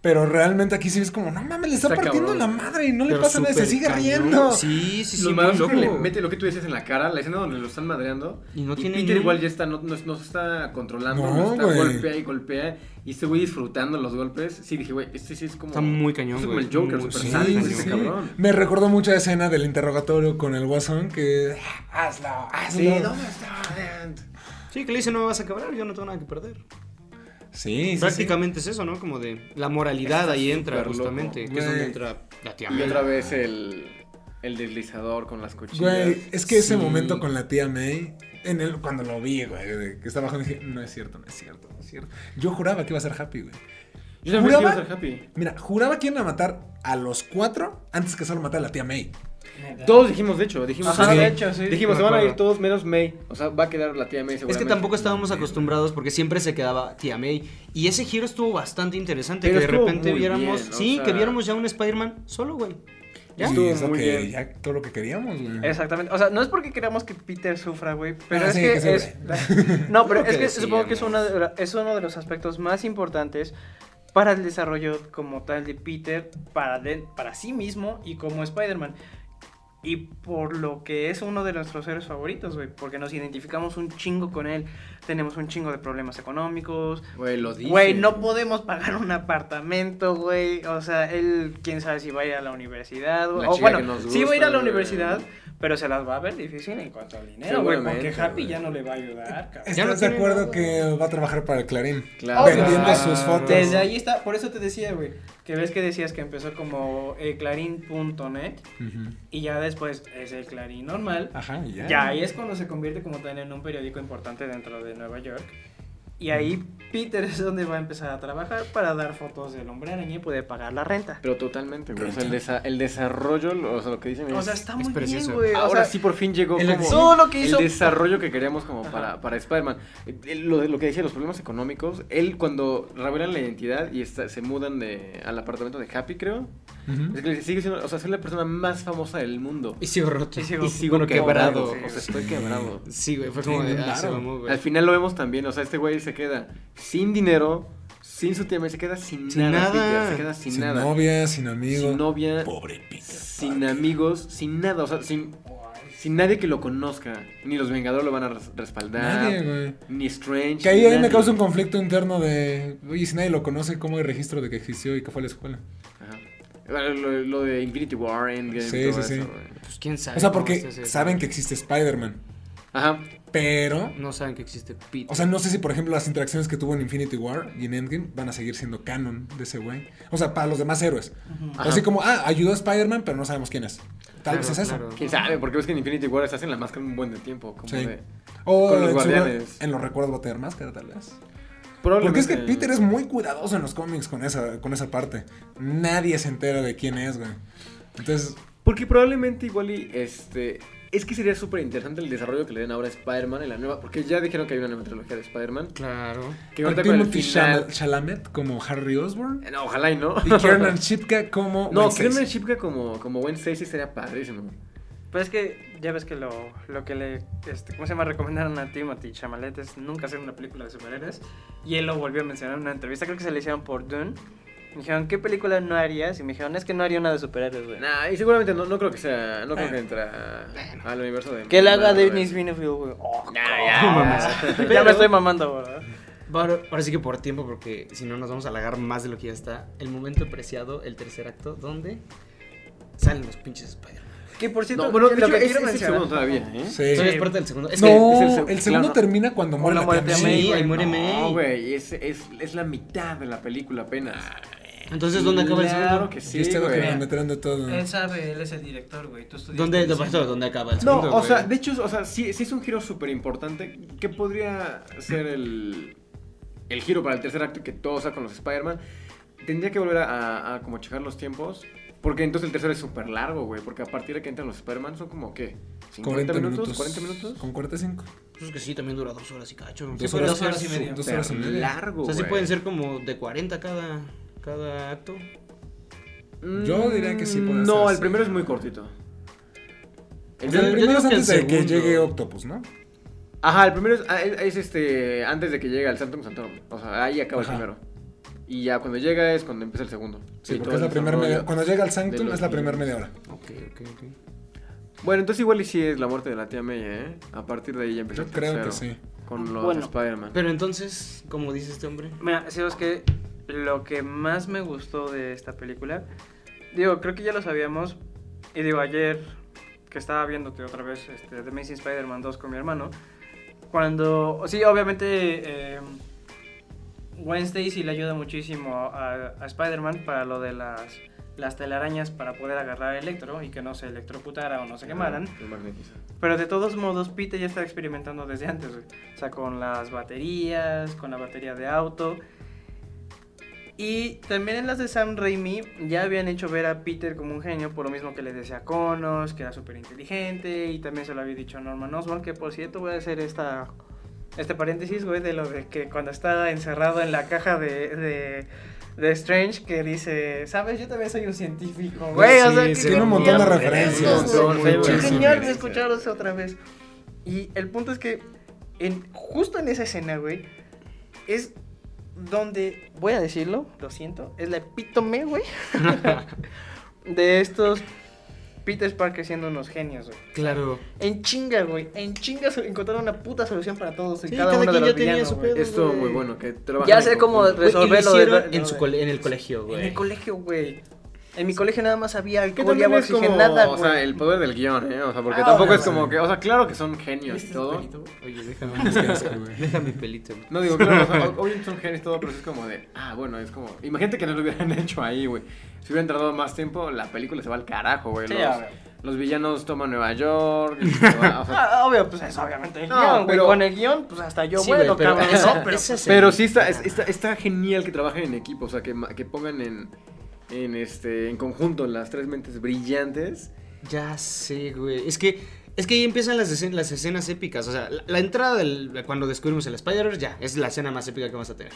Pero realmente aquí sí es como, no mames, le está, Está partiendo cabrón. la madre y no le pasa nada, se sigue cañón. riendo. Sí, sí, sí, Lo malo es que le loco. mete lo que tú dices en la cara, la escena donde lo están madreando. Y no tiene Peter ni- igual ya está, no, no, no se está controlando, No, no, está golpea y golpea. Y este güey disfrutando los golpes. Sí, dije, güey, este sí es como. Está muy cañón, es como el Joker, Muy- super Sí, sádico sí, sí. cabrón. Me recordó mucho la escena del interrogatorio con el guasón que... Hazlo, hazlo. Sí, ¿dónde está? Sí, que le dice, no me vas a quebrar, yo no tengo nada que perder. Sí, sí, sí. Prácticamente es eso, ¿no? Como de la moralidad Está ahí entra justamente, loco. que es donde entra la tía Y May. otra vez el, el deslizador con las cuchillas. Güey, es que ese Sí. momento con la tía May, en el, cuando lo vi, güey, de que estaba bajando, dije, no es cierto, no es cierto, no es cierto. Yo juraba que iba a ser Happy, güey. Yo también quiero ¿Juraba? ser happy. Mira, juraba que iban a matar a los cuatro antes que solo matar a la tía May. Todos dijimos, de hecho, dijimos. Ajá, Sí. de hecho, sí. Dijimos, se van a ir todos menos May. O sea, va a quedar la tía May Es que tampoco estábamos acostumbrados porque siempre se quedaba tía May. Y ese giro estuvo bastante interesante. Pero que de repente viéramos. bien, sí, sea- que viéramos ya un Spider-Man solo, güey. ¿Ya? Lo muy que, bien. ya todo lo que queríamos, güey. Exactamente. O sea, no es porque queramos que Peter sufra, güey, pero Ah, es sí, que, que es... No, pero [LAUGHS] es que que supongo que es, una de- es uno de los aspectos más importantes para el desarrollo como tal de Peter, para, de- para sí mismo y como Spider-Man. Y por lo que es uno de nuestros héroes favoritos, güey, porque nos identificamos un chingo con él. Tenemos un chingo de problemas económicos, Güey, lo dice. Güey, no podemos pagar un apartamento, güey. O sea, él, quién sabe si va a ir a la universidad. O chica bueno, que nos sí va a ir a la gusta, güey. universidad, pero se las va a ver difícil en cuanto al dinero, güey. Porque Happy güey. ya no le va a ayudar, cabrón. ¿Estás Ya no de acuerdo nada. que va a trabajar para el Clarín? Claro. Vendiendo Ah, sus fotos. Desde ahí está, por eso te decía, güey, que ves que decías que empezó como eh, clarín.net y ya después es el clarín normal. Ajá, y ya. Ya ahí es cuando se convierte como tal en un periódico importante dentro de Nueva York. Y ahí Peter es donde va a empezar a trabajar para dar fotos del hombre araña y poder pagar la renta. Pero totalmente, güey. O sea, el, desa- el desarrollo, o sea, lo que dicen O es... sea, está es muy bien, precioso. güey. O Ahora sea, sí por fin llegó el- como todo lo que hizo- el desarrollo que queríamos como Ajá. para, para Spider-Man. Eh, Lo, de- lo que decía, los problemas económicos. Él cuando revelan la identidad y está- se mudan de, al apartamento de Happy, creo. Es que sigue siendo, o sea, soy la persona más famosa del mundo. Y sigo roto. Y sigo- Y sigo bueno, quebrado. quebrado. O sea, estoy quebrado. Sí, güey, fue como de, ah, se claro. mamó, güey. Al final lo vemos también, o sea, este güey se queda sin dinero, sin su tema, se queda sin, Sin nada, nada. Peter, se queda sin, Sin, nada. novia, sin amigos. Sin novia, Pobre Peter. sin amigos, sin nada, o sea, sin, sin nadie que lo conozca. Ni los Vengadores lo van a res- respaldar. Nadie, güey. Ni Strange. Que ahí, ahí me causa un conflicto interno de, oye, si nadie lo conoce, ¿cómo hay registro de que existió y que fue a la escuela? Ajá. Lo, de Infinity War, Endgame, Sí, todo sí, sí. eso. Pues quién sabe. O sea, porque saben que existe Spider-Man, Ajá. pero... No saben que existe Peter. O sea, no sé si, por ejemplo, las interacciones que tuvo en Infinity War y en Endgame van a seguir siendo canon de ese güey. O sea, para los demás héroes. Ajá. Así como, ah, ayudó a Spider-Man, pero no sabemos quién es. Tal Claro, vez es eso. ¿Quién sabe? Porque ves que en Infinity War estás en la máscara un buen de tiempo. Como Sí. de... O Con los en, su- guardianes. en los recuerdos va a tener máscara, tal vez. Probablemente- Porque es que Peter es muy cuidadoso en los cómics con esa, con esa parte. Nadie se entera de quién es, güey. Entonces, Porque probablemente igual y este... Es que sería súper interesante el desarrollo que le den ahora a Spider-Man en la nueva... Porque ya dijeron que hay una nueva trilogía de Spider-Man. Claro. Que con ahorita con el Timothy final... Chal- Chalamet como Harry Osborn Eh, No, ojalá y no. y Kiernan Shipka [LAUGHS] como No. Kiernan Shipka como, como Gwen Stacy sería padrísimo. Pero es que ya ves que lo, lo que le, este, ¿cómo se llama? Recomendaron a Timothy Chalamet es nunca hacer una película de superhéroes. Y él lo volvió a mencionar en una entrevista, creo que se le hicieron por Dune. Me dijeron, ¿qué película no harías? Y me dijeron, es que no haría una de superhéroes, güey. Nah, y seguramente no, no creo que sea... No creo que entra al universo de... Que le haga. Denis Villeneuve, güey. Oh, Nah, ya, [LAUGHS] ya. [LAUGHS] ya me estoy mamando, ¿verdad? Ahora, ahora sí que por tiempo, porque si no nos vamos a alargar más de lo que ya está. El momento preciado, el tercer acto, donde salen los pinches Spider-Man. Que por cierto, No, bueno, de lo hecho, que es, quiero es el mencionar- segundo todavía, ¿eh? Sí. Todavía es parte del segundo. Es no, que es el el, seg- segundo claro. termina cuando muere la muerte de May. Sí, ahí muere No, May. güey, es, es, es la mitad de la película apenas. Entonces, ¿dónde acaba el segundo? Claro que sí, Yo estaba güey. cronometrando todo. Él sabe, él es el director, güey. Tú ¿Dónde, de. ¿Dónde acaba el No, segundo? o sea, güey? de hecho, o sea, sí, sí es un giro súper importante. ¿Qué podría ser el, el giro para el tercer acto y que todo sea con los Spider-Man? Tendría que volver a, a- a como checar los tiempos. Porque entonces el tercero es súper largo, güey. Porque a partir de que entran los Spider-Man son como, ¿qué? ¿50 40 minutos? minutos. ¿40 minutos? Con 45. Pues es que sí, también dura dos horas y cacho. Dos Sí, horas- dos horas y media. Dos horas y media. largo, O sea, sí güey. pueden ser como de 40 cada, cada acto. Yo diría que sí puede No, ser, el sí. primero es muy cortito. El El, Yo- yo primero es que el antes de que llegue Octopus, ¿no? Ajá, el primero es, ah, es- es, este antes de que llegue al Santum Santorum. O sea, ahí acaba Ajá. el primero. Y ya cuando llega es cuando empieza el segundo. Sí, porque es la primera media Cuando llega al Sanctum es la primera media hora. Ok, ok, ok. Bueno, entonces igual y sí es la muerte de la tía May, ¿eh? A partir de ahí ya empieza Yo el creo que sí. Con los Bueno. Spider-Man. Pero entonces, como dice este hombre, Mira, si es que lo que más me gustó de esta película, digo, creo que ya lo sabíamos, y digo, ayer que estaba viéndote otra vez este, The Amazing Spider-Man 2 con mi hermano, cuando, sí, obviamente, eh, Gwen Stacy le ayuda muchísimo a, a Spider-Man para lo de las, las telarañas para poder agarrar a Electro y que no se electrocutara o no se quemaran. El magnetiza. Pero de todos modos, Peter ya está experimentando desde antes, güey. O sea, con las baterías, con la batería de auto. Y también en las de Sam Raimi ya habían hecho ver a Peter como un genio, por lo mismo que le decía a Connors, que era súper inteligente. Y también se lo había dicho a Norman Osborn, que por cierto voy a hacer esta, este paréntesis, güey, de lo de que cuando está encerrado en la caja de, de, de Strange, que dice, ¿sabes? Yo también soy un científico, güey. o Sí, que- tiene un montón de referencias. Qué genial de escucharlos otra vez. Y el punto es que en, justo en esa escena, güey, es donde, voy a decirlo, lo siento, es la epítome, güey, [LAUGHS] de estos Peter Parker siendo unos genios, güey. claro. En chinga, güey, en chinga encontraron una puta solución para todos y Sí, cada, cada uno de quien los ya tenía villanos, su güey. pedo. Güey. muy bueno. que Ya sé cómo resolverlo en, cole- en el colegio, güey. En el colegio, güey. En mi colegio nada más había Que alcohol y agua es como, oxigenada, o sea, el poder del guion, ¿eh? O sea, porque Ah, tampoco es como que, o sea, claro que son genios y todo. Oye, déjame. [LAUGHS] Asco, güey. Déjame pelito. güey. No digo, claro, o sea, [LAUGHS] obviamente son genios y todo, pero es como de, ah, bueno, es como, imagínate que no lo hubieran [LAUGHS] hecho ahí, güey. Si hubieran tardado más tiempo, la película se va al carajo, güey. Sí, los, villanos toman Nueva York, va, o sea, Ah, obvio, pues es obviamente el No, guion, güey. pero- Con el guion, pues hasta yo Sí, vuelo, güey, pero cabrón. Pero, sí está, es- está, está genial que trabajen en equipo, o sea, que, que pongan en, en, este, en conjunto las tres mentes brillantes. Ya sé, güey. Es que, es que ahí empiezan las, escen- las escenas épicas. O sea, la, la entrada del, cuando descubrimos el Spider-Verse, ya, es la escena más épica que vamos a tener.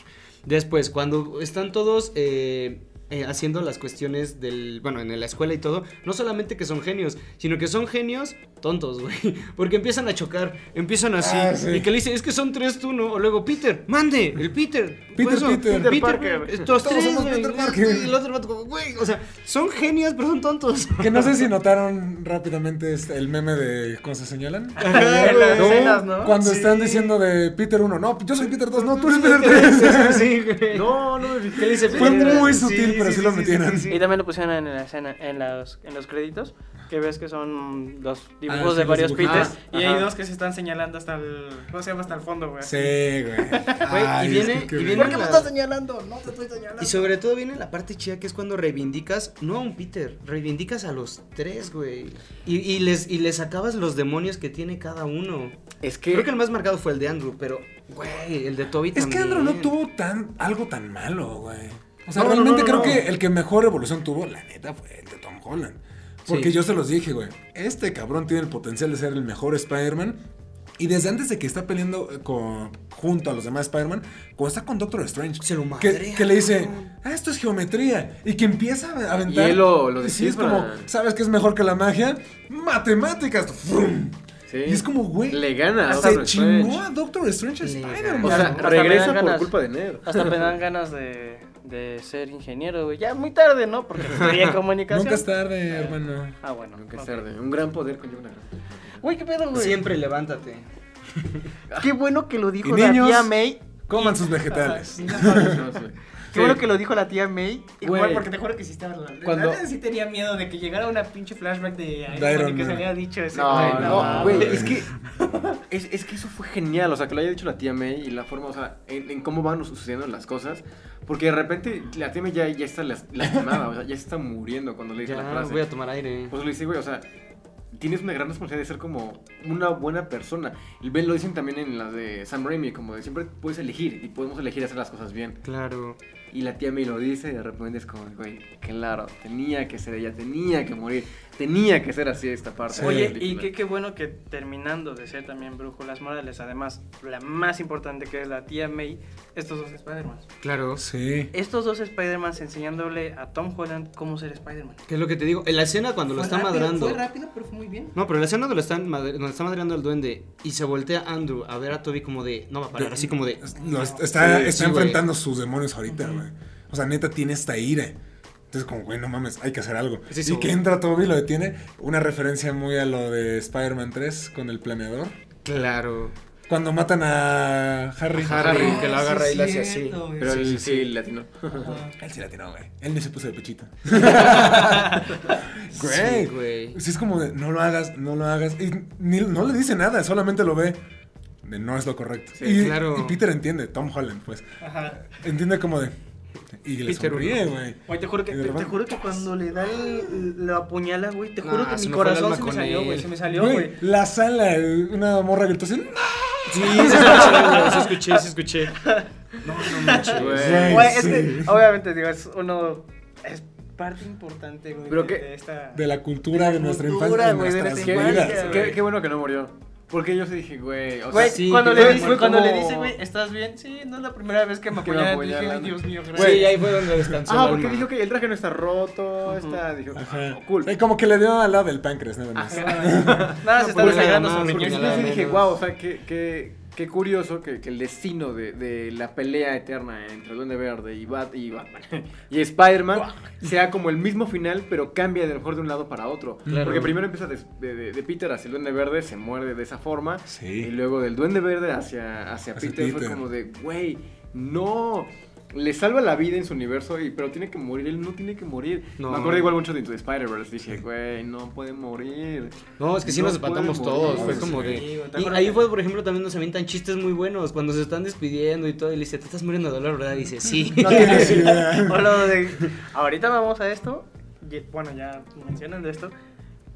Después, cuando están todos eh, eh, haciendo las cuestiones del. Bueno, en la escuela y todo, no solamente que son genios, sino que son genios tontos, [LAUGHS] güey. Porque empiezan a chocar, empiezan así. Ah, sí. Y que le dice, es que son tres tú, ¿no? O luego, Peter, mande, el Peter. Peter, eso, Peter. Peter, Parker. Estos Todos tres, somos. Peter Parker. Y el otro vato como, güey. O sea, son genios, pero son tontos. [LAUGHS] Que no sé si notaron rápidamente este- el meme de cómo se señalan. [LAUGHS] Ajá, en las No, escenas, ¿no? Cuando Sí. están diciendo de Peter 1, no, yo soy Peter 2, no, tú eres Peter 3. sí, güey. No, no. ¿Qué dice Fue Peter? muy sutil, pero sí lo metieron. Y también lo pusieron en la escena, en los, en los créditos, que ves que son los dibujos Ah, sí, de varios. Peters. Ah, y ajá. hay dos que se están señalando hasta el. ¿Cómo se llama? Hasta el fondo, güey. Sí, güey. [LAUGHS] Güey, y viene- es que qué y viene ¿Por qué me estás señalando? No te estoy señalando. Y sobre todo viene la parte chida que es cuando reivindicas, no a un Peter, reivindicas a los tres, güey. Y, y les, y les acabas los demonios que tiene cada uno. Es que... Creo que el más marcado fue el de Andrew, pero, güey, el de Toby Es que también. Andrew no tuvo tan, algo tan malo, güey. O sea, No, no, realmente no, creo no. que el que mejor evolución tuvo, la neta, fue el de Tom Holland. Porque Sí. yo se los dije, güey. Este cabrón tiene el potencial de ser el mejor Spider-Man. Y desde antes de que está peleando eh, con, junto a los demás Spider-Man, cuando está con Doctor Strange, Se lo que, madrea, que le dice, ah, esto es geometría. Y que empieza a aventar. Y él lo- lo y sí, es como, ¿sabes qué es mejor que la magia? Matemáticas. ¡Frum! Sí. Y es como, güey. Le gana a Se Doctor chingó Strange. a Doctor Strange a Spider-Man. O sea, regresa por ganas. culpa de Ned. Hasta me dan [LAUGHS] ganas de, de ser ingeniero, güey. Ya muy tarde, ¿no? Porque estudié [LAUGHS] comunicación. Nunca es tarde, hermano. Ah, bueno. Nunca es tarde. Un gran poder conlleva una gran Güey, ¿qué pedo, güey? Siempre levántate. Qué bueno que lo dijo Y la tía May. Coman sus vegetales. [LAUGHS] Qué bueno que lo dijo la tía May. Igual, Güey. porque te juro que sí estaba. La, Cuando- la sí tenía miedo de que llegara una pinche flashback de Iron, Man que se había dicho ese. No, güey, no, güey, es que es, es que eso fue genial, o sea, que lo haya dicho la tía May y la forma, o sea, en, en cómo van sucediendo las cosas, porque de repente la tía May ya, ya está las- lastimada, o sea, ya se está muriendo cuando le dice la Ya, frase. voy a tomar aire. Pues le dice, güey, o sea, tienes una gran responsabilidad de ser como una buena persona. Y lo dicen también en las de Sam Raimi, como de siempre puedes elegir y podemos elegir hacer las cosas bien. Claro. Y la tía May lo dice y de repente es como, güey, claro, tenía que ser ella, tenía que morir, tenía que ser así esta parte. Sí. Oye, y qué, qué bueno que terminando de ser también Brújulas Morales, además, la más importante que es la tía May, estos dos Spider-Man. Claro. Sí. Estos dos Spider-Man enseñándole a Tom Holland cómo ser Spider-Man. ¿Qué es lo que te digo? En la escena cuando lo está rápido, madrando. Fue rápido, pero fue muy bien. No, pero la escena donde, lo están madre- donde está madreando el duende y se voltea Andrew a ver a Toby como de. No va a parar, así como de. Está Sí, está sí, güey. enfrentando sus demonios ahorita, güey. O sea, neta tiene esta ira. Entonces, como, güey, no mames, hay que hacer algo. Sí, y sí, que güey. entra Toby y lo detiene. Una referencia muy a lo de Spider-Man 3 con el planeador. Claro. Cuando matan a Harry. Harry, Ah, que lo sí agarra y le hace así. Pero Sí, él sí, sí, sí. latino. Él sí la tiró, güey. Él ni se puso de pechito. [LAUGHS] Sí, Güey. güey. Sí, es como de, no lo hagas, no lo hagas. Y ni- no le dice nada, solamente lo ve. De no es lo correcto. Sí, y, claro. y Peter entiende, Tom Holland, pues. Ajá. Entiende como de. Y le Peter sonríe, güey. Güey, te juro que, Y de te, te repente- juro que cuando le da el, lo apuñala, güey, te juro Nah, que mi corazón se me salió, güey, se me salió, Güey, la sala, una morra gritó así. "No". Sí, se escuché, güey. Se escuché, se escuché. No, no manches. Güey. Güey, es sí. que, obviamente, digo, es uno, es parte importante, güey, Pero de, que- de esta... De la cultura De de, la nuestra cultura, infancia. De nuestra qué bueno que no murió. Porque yo sí dije, güey, o sea, Güey, sí, cuando, que le dice, cuando le dice, güey, ¿estás bien? Sí, no es la primera vez que me Que apoyan. Dije, Dios mío, Sí, gracias. ahí fue donde descansó. Ah, el porque dijo que el traje no está roto, está, dijo, Ajá. ah, cool. Como que le dio al lado del páncreas, nada más. Nada, se está nada su riñón. Yo sí dije, wow, o sea, qué, qué, qué curioso que, que el destino de, de la pelea eterna entre el Duende Verde y, Bat, y Batman [LAUGHS] y Spider-Man sea como el mismo final, pero cambia de mejor de un lado para otro. Claro. Porque primero empieza de, de- de- de Peter hacia el Duende Verde, se muerde de esa forma. Sí. Y luego del Duende Verde hacia, hacia, Hacia Peter, fue Peter. como de, güey, no. Le salva la vida en su universo, y, pero tiene que morir. Él no tiene que morir. No. Me acuerdo igual mucho de Into the Spider-Verse. Dije, güey, no puede morir. No, es que sí No nos espantamos puede todos. morir, Fue como sí, de. güey, ¿te Y ahí fue, por ejemplo, también nos avientan chistes muy buenos. Cuando se están despidiendo y todo. Y le dice, te estás muriendo de dolor, ¿verdad? Y dice, sí. [LAUGHS] No tienes [LAUGHS] idea. O lo de, ahorita vamos a esto. Bueno, ya mencionan de esto.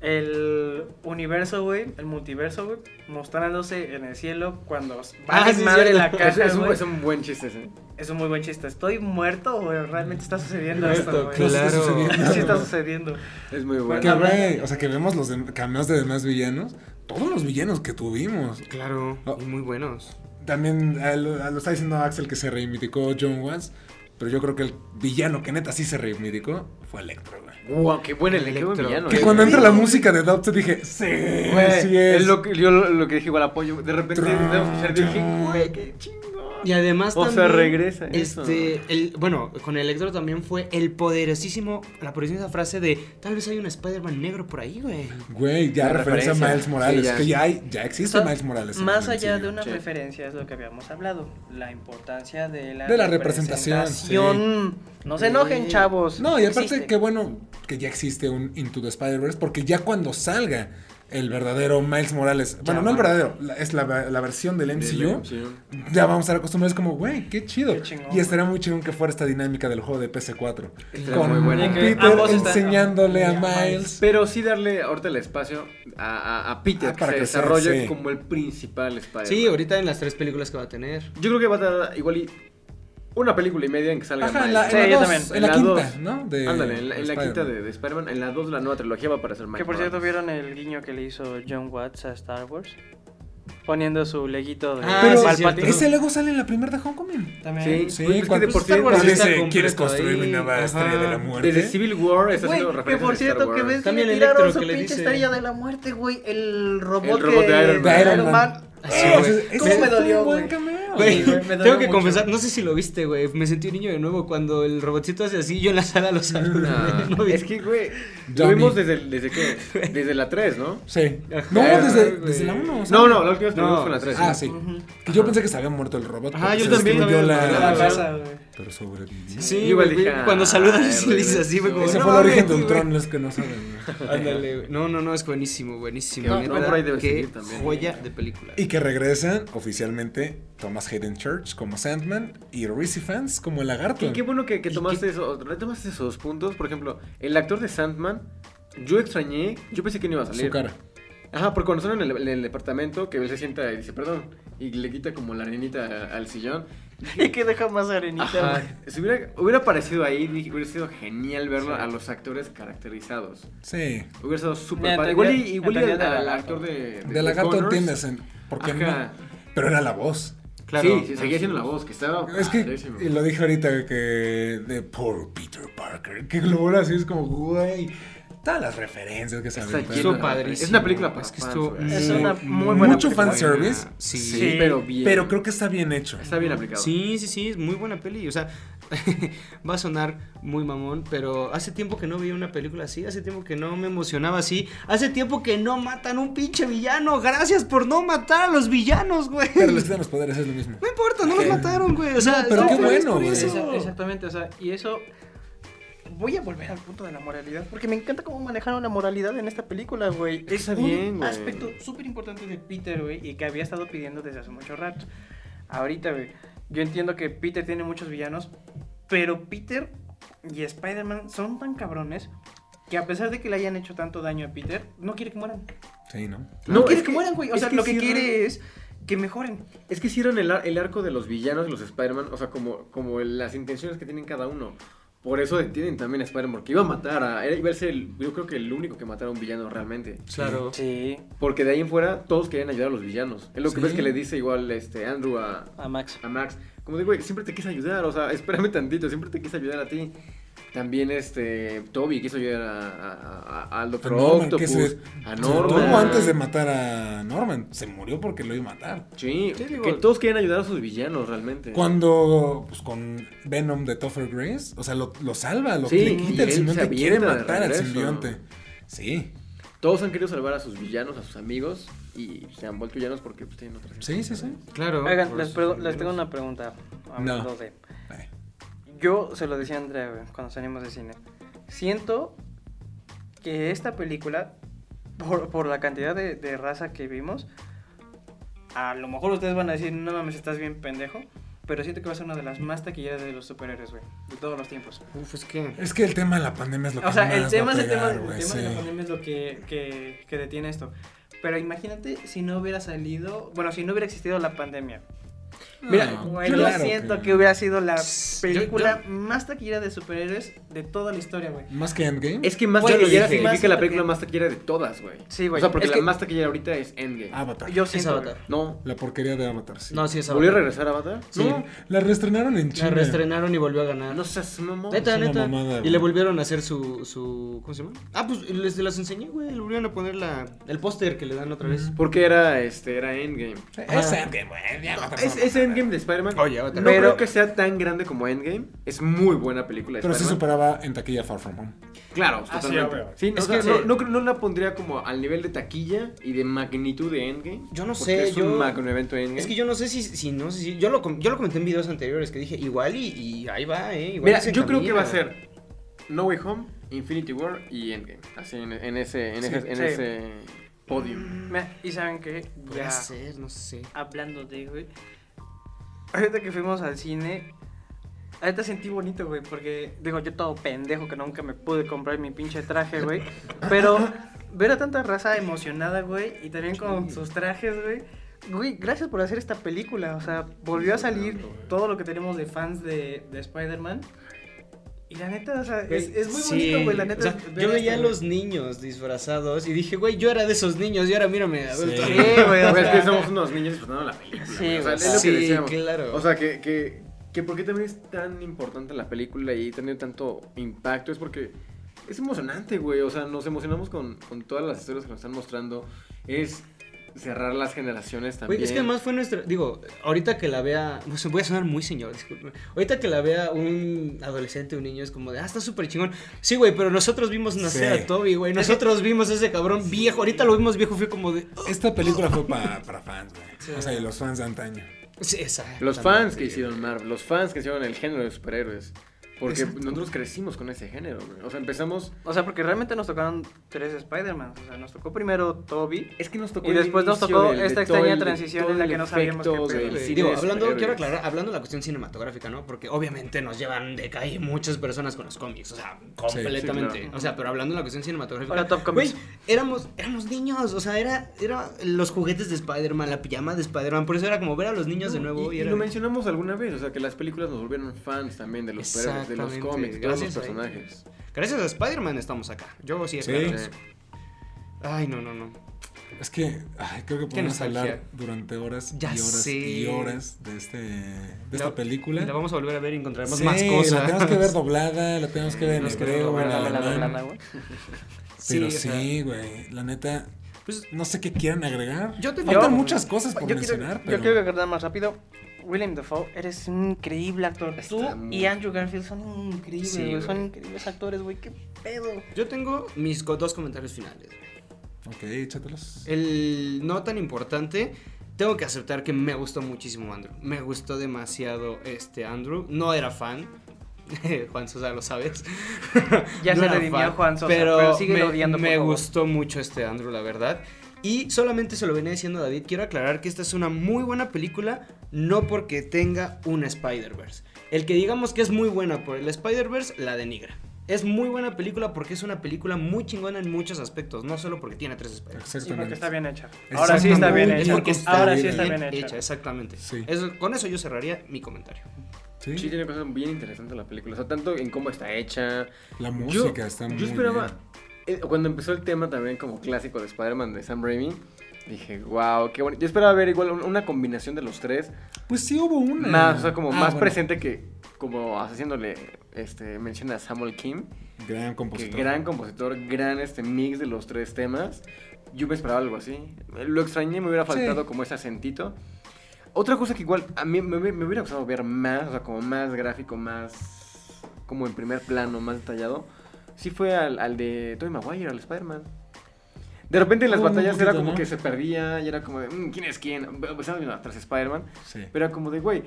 El universo, güey, el multiverso, güey, mostrándose en el cielo cuando va Ah, a sí, madre la. Es, caja, es un, güey. es un buen chiste ese. Es un muy buen chiste. ¿Estoy muerto o realmente está sucediendo Muerto, esto, güey? ¿Qué está Claro. sucediendo? Sí está sucediendo. Es muy bueno. Que, güey, o sea, que vemos los cameos de demás villanos. Todos los villanos que tuvimos. Claro, Oh. y muy buenos. También eh, lo, lo está diciendo Axel que se reivindicó John Watts. Pero yo creo que el villano que neta sí se reivindicó fue Electro, güey. Wow, qué buen elenco, qué buen Electro. villano. Que eh. cuando entra la música de Doubt dije, sí, Güey, sí es. es lo que, yo lo, lo que dije igual apoyo. De repente debemos escuchar, dije, güey, qué chingón. Y además O también. sea, regresa eso. Este, el, bueno, con Electro también fue el poderosísimo, la poderosísima frase de tal vez hay un Spider-Man negro por ahí, güey. Güey, ya La referencia a. Miles Morales. Sí, ya. que ya hay, ya existe Miles Morales. Más allá de una Sí. referencia, es lo que habíamos hablado. La importancia de la, De la representación, representación. No se enojen, chavos. No, y aparte, Existe. qué bueno que ya existe un Into the Spider-Verse, porque ya cuando salga el verdadero Miles Morales, bueno, no el verdadero, la- es la, la versión del MCU, ya vamos a estar acostumbrados como, güey, qué chido. Qué chingón. y estaría muy chingón que fuera esta dinámica del juego de PC4. Estaría Con muy que Peter enseñándole a Miles. Pero sí darle ahorita el espacio a, a, a Peter, Ah, que para se desarrolle sí. como el principal Spider-Man. Sí, ahorita en las tres películas que va a tener. Yo creo que va a tardar igual y una película y media en que salga Ajá, en la, en Sí, la yo dos, también. en En la la quinta, dos. ¿no? De Ándale, en la, en la Spider-Man. quinta de, de Spider-Man, en la 2 de la nueva trilogía va a aparecer Miles Que por cierto. ¿vieron el guiño que le hizo John Watts a Star Wars? Poniendo su leguito de Ah, Pero sí, Palpatine. cierto. ese Lego sale en la primera de Homecoming. También. Sí, Pues es que cuando, de por sí Star Wars cuando está dice, ¿quieres construir mi ahí". nueva Ajá. estrella de la muerte? Desde Civil War está haciendo que referencias por cierto, que ves que le tiraron su que pinche estrella de la muerte, güey. El robot, El robot que... de Iron Man. Ah, güey. ¿Cómo me dolió, güey? Güey, tengo que mucho. confesar, no sé si lo viste, güey. Me sentí un niño de nuevo cuando el robotcito hace así. Yo en la sala lo saludé. [LAUGHS] No vi- es que, güey, lo vimos desde, desde qué? Desde la 3, ¿no? Sí. No, desde, desde la 1. No, no, la última vez que No, vimos fue en la 3. Ah, ¿no? sí. Ujú. Que yo pensé que se había muerto el robot. Porque yo también también. la- Ah, la casa, güey. Pero sobrevivió. Sí, Igual dije, cuando saluda le dice así, fue como. Ese "No fue el origen de güey". Ultron, los que no saben. güey. [LAUGHS] Ándale, güey. No, no, no, es buenísimo, buenísimo. Ultron por ahí debe qué joya de película. Y que regresan oficialmente Thomas Hayden Church como Sandman y Reese Fans como el lagarto. Qué, qué bueno que, que ¿Y tomaste, eso, retomaste esos puntos. Por ejemplo, el actor de Sandman, yo extrañé, yo pensé que no iba a salir. Su cara. Ajá, porque cuando están en el, en el departamento, que él se sienta y dice, perdón, y le quita como la arenita al sillón. [LAUGHS] Y que deja más arenita, Ajá, si hubiera, hubiera aparecido ahí, dije, hubiera sido genial verlo a los actores caracterizados. Sí. Hubiera sido súper padre. Igual y, igual y al, entendía de actor de. De lagarto entiendes, en- ¿por qué Ajá. no? Pero era la voz. Claro. Sí, sí, seguía siendo la voz, que estaba. Es que, lo dije ahorita, que de poor Peter Parker, que lo así, es como, güey, todas las referencias que se aventan. padrísimo. Es una película para Es que güey. Es una muy buena Mucho película. fanservice, Sí. Sí, Sí, pero bien. pero creo que está bien hecho. Está bien aplicado. Sí, sí, sí, es muy buena peli. O sea, [LAUGHS] va a sonar muy mamón, pero hace tiempo que no veía una película así, hace tiempo que no me emocionaba así, hace tiempo que no matan un pinche villano. Gracias por no matar a los villanos, güey. Pero les quitan los poderes, es lo mismo. No importa, no los mataron, güey. O sea, pero no, qué feliz bueno, güey. Exactamente, o sea, y eso. Voy a volver al punto de la moralidad, porque me encanta cómo manejaron la moralidad en esta película, güey. Es Está un bien, güey. aspecto súper importante de Peter, güey, y que había estado pidiendo desde hace mucho rato. Ahorita, güey, yo entiendo que Peter tiene muchos villanos, pero Peter y Spider-Man son tan cabrones que a pesar de que le hayan hecho tanto daño a Peter, no quiere que mueran. Sí, ¿no? No, No, quiere es que, que- mueran, güey. O sea, que lo que sí, quiere es que mejoren. Es que hicieron el, ar- el arco de los villanos, los Spider-Man, o sea, como, como el- las intenciones que tienen cada uno. Por eso detienen también a Spider-Man, porque iba a matar a. era- Iba a ser, el- yo creo que el único que matara a un villano realmente. Claro. Sí. Porque de ahí en fuera todos querían ayudar a los villanos. Es lo que Sí. ves que le dice igual este Andrew a, A Max. a Max. Como digo, güey, siempre te quise ayudar, o sea, espérame tantito, siempre te quise ayudar a ti. También este Toby quiso ayudar a, a- a- al Doctor A Norman, Octopus, que se- a Se Norman. antes de matar a Norman. Se murió porque lo iba a matar. Sí, Sí, digo- que todos querían ayudar a sus villanos realmente. Cuando, pues con Venom de Topher Grace, o sea, lo, lo salva, lo Sí, le quita el simbionte, se quiere matar al simbionte. Sí, Todos han querido salvar a sus villanos, a sus amigos, y se han vuelto villanos porque pues, tienen otras sí, sí, sí. Claro. Oigan, les, les tengo una pregunta. No. Hablando de. Yo se lo decía a Andrea, güey, cuando salimos de cine. Siento que esta película, por, por la cantidad de, de raza que vimos, a lo mejor ustedes van a decir, no mames, estás bien pendejo. Pero siento que va a ser una de las más taquilleras de los superhéroes, güey. De todos los tiempos. Uf, es que. Es que el tema de la pandemia es lo que O sea, más el va tema, a el el de la pandemia es lo que, que, que detiene esto. Pero imagínate si no hubiera salido, bueno, si no hubiera existido la pandemia. Mira, No, yo claro siento que... hubiera sido la Yo- película más taquillera de superhéroes de toda la historia, güey. Más que Endgame. Es que más taquillera significa la película más taquillera de todas, güey. Sí, güey. O sea, porque Es la que- más taquillera ahorita es Endgame. Avatar. Yo Es siento. Avatar. güey. No. La porquería de Avatar, sí. No, sí, es ¿Volvió a Avatar. regresar a Avatar? Sí. No. La reestrenaron en La China. reestrenaron y volvió a ganar. No seas mamón. Neta, es neta. mamada, y le volvieron a hacer su, su. ¿Cómo se llama? Ah, pues les las enseñé, güey. Le volvieron a poner la, el póster que le dan otra vez. Porque era, este, era Endgame. Es Endgame, güey. Avatar Es, no. Endgame de Spider-Man. Oye, Avatar. No Pero- creo que sea tan grande como Endgame. Es muy buena película de Pero sí superaba en taquilla Far From Home. Claro, Ah, totalmente. Sí, Es sea, que no, sí. no, creo- no la pondría como al nivel de taquilla y de magnitud de Endgame. Yo no sé, Es yo- un magno evento Endgame. Es que yo no sé si, si no sé si. Yo lo, com- yo lo comenté en videos anteriores que dije, igual y, y ahí va, eh. Igual Mira, yo creo que va a ser No Way Home, Infinity War y Endgame. Así en, en ese, en Sí, ese, en sí. ese podium. Mira, Y saben que ya ser, no sé. hablando de, güey. Ahorita que fuimos al cine, ahorita sentí bonito, güey, porque digo, yo todo pendejo que nunca me pude comprar mi pinche traje, güey. Pero ver a tanta raza emocionada, güey, y también con sus trajes, güey. Güey, gracias por hacer esta película. O sea, volvió a salir todo lo que tenemos de fans de, de Spider-Man. Y la neta, o sea, es, es muy Sí, bonito, güey, la neta. o sea, yo veía a los niños disfrazados y dije, güey, yo era de esos niños y ahora mírame. Sí, güey, o Güey, es que somos unos niños disfrutando la película. Sí, güey. O sea, es lo que Sí, decíamos. claro. O sea, que, que, que por qué también es tan importante la película y tener tanto impacto es porque es emocionante, güey. O sea, nos emocionamos con, con todas las historias que nos están mostrando. Es cerrar las generaciones también. Güey, es que además fue nuestra. Digo, ahorita que la vea. voy a sonar muy señor, disculpe. Ahorita que la vea un adolescente, un niño, es como de, ah, está súper chingón. Sí, güey, pero nosotros vimos nacer Sí. a Toby, güey. Nosotros vimos a ese cabrón viejo. Ahorita lo vimos viejo, fue como de. "Oh". Esta película fue pa- para fans, güey. O sea, y los fans de antaño. Sí, exacto. Los fans que hicieron Marvel, los fans que hicieron el género de superhéroes. Porque nosotros crecimos con ese género, güey. O sea, empezamos. O sea, porque realmente nos tocaron tres Spider-Man. O sea, nos tocó primero Toby. Es que nos tocó. Y después nos tocó del- esta extraña el- transición en la que no sabíamos qué Digo, hablando, quiero aclarar, hablando de la cuestión cinematográfica, ¿no? Porque obviamente nos llevan de calle muchas personas con los cómics, o sea, completamente. claro. O sea, pero hablando de la cuestión cinematográfica. Hola, Top Güey, Comics. éramos, éramos niños, o sea, era, era los juguetes de Spider-Man, la pijama de Spider-Man, por eso era como ver a los niños de nuevo Y, y, y era. lo mencionamos alguna vez, o sea, que las películas nos volvieron fans también de los superhéroes, de los cómics, de todos los gracias a personajes. Gracias a Spider-Man estamos acá. Yo sí Sí. espero. Sí. Ay, no, no, no. Es que ay, creo que podemos hablar durante horas Ya y horas sé. y horas de, este, de esta La- película. La vamos a volver a ver y encontraremos Sí, más cosas. La tenemos que ver doblada, la [LAUGHS] tenemos que ver en güey. Pero Sí, güey. La neta, Pues, no sé qué quieran agregar. Yo te- Faltan yo- muchas cosas por Yo mencionar, quiero, pero. yo quiero acordar más rápido. William Dafoe, eres un increíble actor. Está Tú muy- y Andrew Garfield son increíbles, Sí, güey. Son increíbles actores, güey. ¿Qué pedo? yo tengo mis dos comentarios finales. Ok, échatelos. El no tan importante, tengo que aceptar que me gustó muchísimo Andrew. Me gustó demasiado este Andrew. No era fan. [LAUGHS] Juan Sosa, lo sabes. Ya [LAUGHS] se era redimió Juan Sosa, pero, pero síguelo me, odiando, Me gustó mucho este Andrew, la verdad. Y solamente se lo venía diciendo a David. Quiero aclarar que esta es una muy buena película, no porque tenga un Spider-Verse. El que digamos que es muy buena por el Spider-Verse, la denigra. Es muy buena película porque es una película muy chingona en muchos aspectos, no solo porque tiene tres Spider-Verse. Y Exactamente. porque está bien hecha. Ahora sí está bien hecha. porque está Ahora sí bien está bien hecha. exactamente. Sí. Eso- con eso yo cerraría mi comentario. Sí, Sí, tiene cosas bien interesantes la película. O sea, tanto en cómo está hecha. La Yo- música está muy Yo esperaba. bien. Eh, cuando empezó el tema también como clásico de Spider-Man de Sam Raimi, dije, wow, qué bonito. Yo esperaba ver igual un- una combinación de los tres. Pues sí hubo una. Más, o sea, como Ah, más bueno, presente que. Como haciéndole este, mención a Samuel Kim. Gran Que compositor. gran compositor, gran este mix de los tres temas. Yo me esperaba algo así. Lo extrañé, me hubiera faltado Sí. como ese acentito. Otra cosa que igual a mí me hubiera gustado ver más, o sea, como más gráfico, más como en primer plano, más detallado, sí fue al, al de Tobey Maguire, al Spider-Man. De repente en las batallas era como ¿no? que se perdía y era como de, "Mm, ¿quién es quién? Estaba viendo atrás Spider-Man, Sí. pero era como de, güey,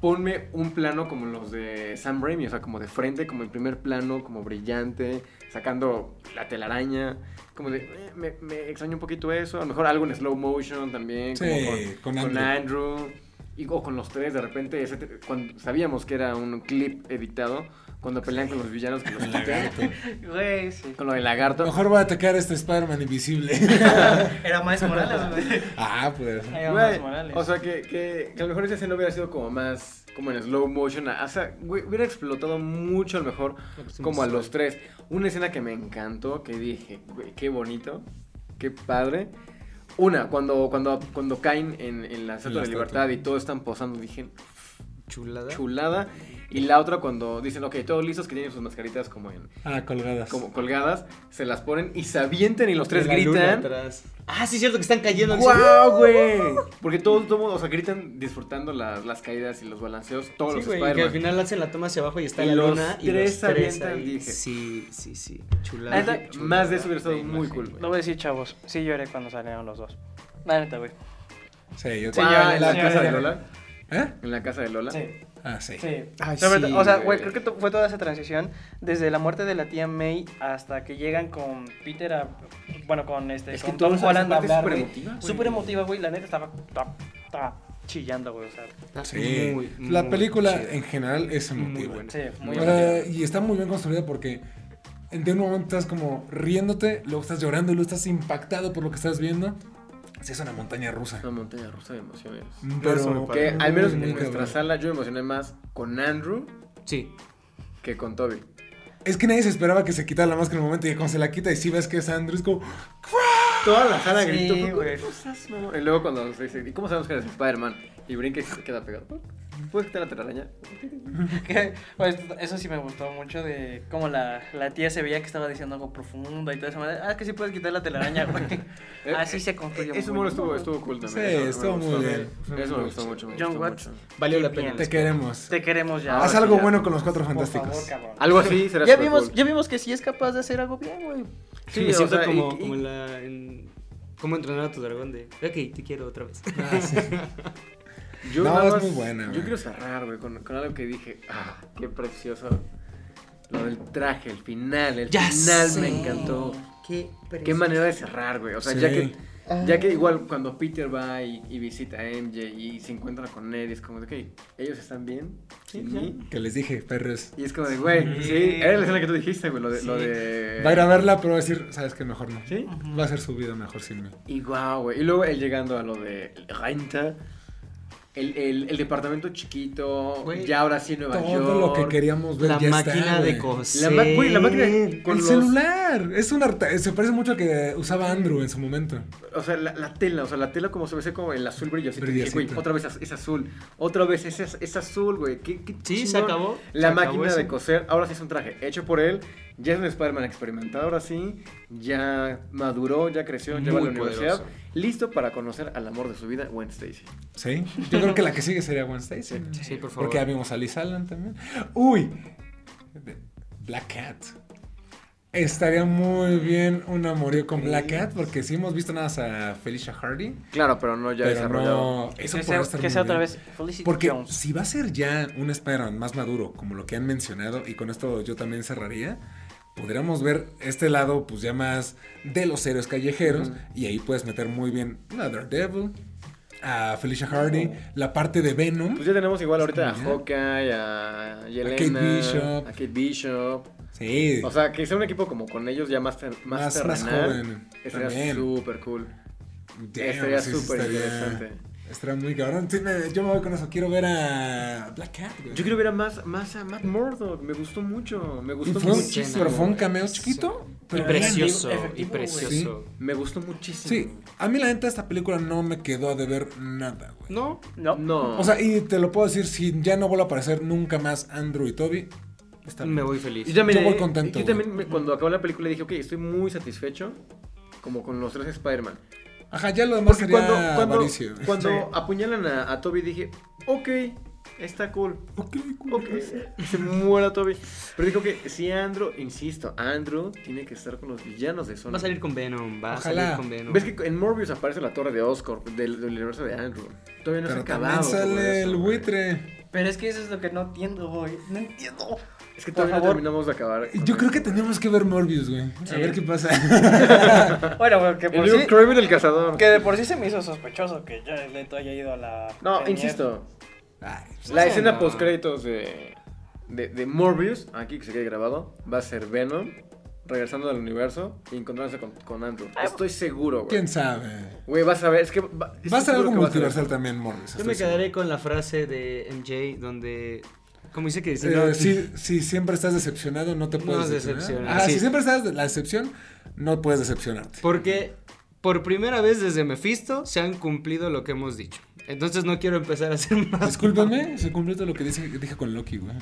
ponme un plano como los de Sam Raimi, o sea, como de frente, como en primer plano, como brillante, sacando la telaraña, como de, eh, me, me extraña un poquito eso, a lo mejor algo en slow motion también, Sí, como con con, con Andrew. Y, o con los tres, de repente, ese cuando sabíamos que era un clip editado, cuando pelean con los villanos que los El quitan, lagarto. Güey, sí. con lo del lagarto. Mejor va a atacar a este Spider-Man invisible. [LAUGHS] Era Miles Morales, güey. ah, pues. Era Güey, Miles Morales. o sea, que, que, que a lo mejor esa escena hubiera sido como más, como en slow motion. O sea, güey, hubiera explotado mucho a lo mejor como a los tres. Una escena que me encantó, que dije, güey, qué bonito, qué padre. Una, cuando, cuando, cuando caen en, en la Estatua de. Libertad y todos están posando, dije, Chulada. chulada. Y la otra cuando dicen, ok, todos listos que tienen sus mascaritas como en Ah, colgadas. como colgadas, se las ponen y se avientan y los tres La luna gritan. atrás. Ah, sí, es cierto que están cayendo. al ¡Guau, güey! Porque todos, todos, o sea, gritan disfrutando las, las caídas y los balanceos, todos Sí, los güey, que al final hacen la toma hacia abajo y está Y la los luna y tres los tres avientan, ahí. dije. Sí, sí, sí. La Chulada. neta, chulada más de eso hubiera estado muy imagen, cool. güey. Lo voy a decir, chavos. Sí lloré cuando salieron los dos. La neta, güey. Sí, yo Sí, Ah, en la casa de. Lola. ¿Eh? En la casa de Lola. Sí. Ah, sí. Sí. Ay, Sobre sí, o sea, güey. creo que to- fue toda esa transición desde la muerte de la tía May hasta que llegan con Peter a. Bueno, con este. Es que con toda Tom Holland a hablar, súper emotiva, güey. Súper emotiva, güey. La neta estaba. Chillando, güey. O sea, Está Sí. muy, la muy película chida. en general es Muy emotiva. buena. sí, muy emotiva. y está muy bien construida porque de un momento estás como riéndote, luego estás llorando y luego estás impactado por lo que estás viendo. Sí, es una montaña rusa. Una montaña rusa de emociones. Pero Eso me Que al menos en nuestra sala yo me emocioné más con Andrew Sí. que con Toby. Es que nadie se esperaba que se quitara la máscara en el momento y cuando se la quita y si ves que es Andrew, es como... Toda la sala Sí, gritó. Y luego cuando se dice, ¿y cómo sabemos que eres Spider-Man? Y brinca y se queda pegado. ¿Puedes quitar la telaraña? [LAUGHS] Pues, eso sí me gustó mucho de cómo la, la tía se veía que estaba diciendo algo profundo y toda esa manera. Ah, que sí puedes quitar la telaraña, güey. [LAUGHS] Así se construyó. Ese muy humor bueno. estuvo, estuvo cool también. Sí, Eso me estuvo gustó. muy bien. Eso me gustó mucho. me John gustó Watts. mucho. Valió la pena. bien. Te queremos. Te queremos ya. Haz algo ya. bueno con los cuatro Por fantásticos. favor, cabrón. Algo así será Ya vimos, cool. ya vimos que sí es capaz de hacer algo bien, güey. Sí, me o siento sea, como, y- como en la. En... ¿Cómo entrenar a tu dragón? De. Ok, te quiero otra vez. Ah, [LAUGHS] sí. [LAUGHS] Yo No, nada es muy buena, Yo quiero cerrar, güey, con, con algo que dije. Ah, qué precioso. Lo del traje, el final. El Ya final sé. me encantó. Qué, Qué manera de cerrar, güey. O sea, Sí. ya que. Ya que igual cuando Peter va y, y visita a MJ y se encuentra con Ned, es como de, ok, ellos están bien mí. Que les dije, perros. Y es como de, güey, Sí. sí, era la escena que tú dijiste, güey, lo de... Lo Sí. de... Va a ir a verla, pero va a decir, sabes que mejor no. ¿Sí? Va a ser su vida mejor sin mí. Y guau, güey. Y luego él llegando a lo de Renta, el, el, el departamento chiquito, ya ahora sí Nueva York. Todo lo que queríamos ver La ya máquina está, de coser. La, ma- güey, la máquina con el los- celular. Es un arta- se parece mucho al que usaba Andrew en su momento. O sea, la, la tela, o sea, la tela como se ve como el azul brillosito. Güey, otra vez es, es azul. Otra vez es, es, azul, güey. ¿Qué, qué Sí, se acabó. La Se acabó máquina de coser, ahora sí es un traje hecho por él. Ya es un Spider-Man experimentado, ahora sí. Ya maduró, ya creció, ya va a la Muy universidad. Listo para conocer al amor de su vida, Gwen Stacy. Sí. Yo creo que la que sigue sería Gwen Stacy. Sí, por favor. Porque ya vimos a Liz Allen también. Uy. Black Cat. Estaría muy bien un amorío con Black Cat, porque sí hemos visto nada más a Felicia Hardy. Claro, pero no ya pero desarrollado. no. Eso que sea, estar que muy sea otra bien. vez Felicity Porque Jones. si va a ser ya un Spider-Man más maduro, como lo que han mencionado, y con esto yo también cerraría, podríamos ver este lado, pues ya más de los héroes callejeros, y ahí puedes meter muy bien a Daredevil, a Felicia Hardy, la parte de Venom. Pues ya tenemos igual ahorita a. Hawkeye, a Yelena, Kate Bishop. a Kate Bishop. Sí, O sea, que sea un equipo como con ellos ya más, ter- más, más, más terrenal. joven. Estaría súper cool. Damn, estaría súper interesante. Estaría muy cabrón. Sí, me- yo me voy con eso. Quiero ver a Black Cat. güey. Yo quiero ver a más, más a Matt Murdock. Me gustó mucho. Me gustó fue un- muchísimo. pero fue un cameo Sí. chiquito. Y precioso, Efectivo, y precioso. Me gustó muchísimo. Sí, a mí la neta esta película no me quedó de ver nada, güey. No, No. No. O sea, y te lo puedo decir, si ya no vuelve a aparecer nunca más Andrew y Toby, está me voy feliz. yo también, yo voy contento, Yo también, me- cuando acabó la película, dije, ok, estoy muy satisfecho. Como con los tres Spider-Man. Ajá, ya lo demás Porque sería cuando, cuando, avaricio. cuando Sí. apuñalan a, a Toby, dije, ok, está cool. Ok, cool. Ok, se muera Toby. Pero dijo que si Andrew, insisto, Andrew tiene que estar con los villanos de Sony. Va a salir con Venom, va Ojalá. a salir con Venom. ¿Ves que en Morbius aparece la torre de Oscorp del, del universo de Andrew? Todavía no Pero se ha acabado. sale eso, el buitre. Pero es que eso es lo que no entiendo, güey. No entiendo. Es que todavía no terminamos de acabar. Yo el- creo que tenemos que ver Morbius, güey. A ver qué pasa. [LAUGHS] Bueno, güey, que El por Luke sí. Kraven el cazador. Que de por sí se me hizo sospechoso que Jared Leto haya ido a la. No, premier. insisto. Ay, La No, escena no. post créditos de, de, de Morbius, aquí que se quede grabado, va a ser Venom regresando al universo y encontrándose con, con Andrew. Estoy seguro, güey. quién sabe. Güey, vas a ver, es que va, Va a ser algo multiversal también, Morbius. Yo me seguro. quedaré con la frase de MJ donde. Como dice que si Eh, no- si, si siempre estás decepcionado, no te No puedes decepcionar. Ah, Sí. si siempre estás de la decepción, no puedes decepcionarte. Porque por primera vez desde Mephisto se han cumplido lo que hemos dicho. Entonces no quiero empezar a hacer más. Discúlpame, [LAUGHS] se cumplió todo lo que dije, dije con Loki, güey.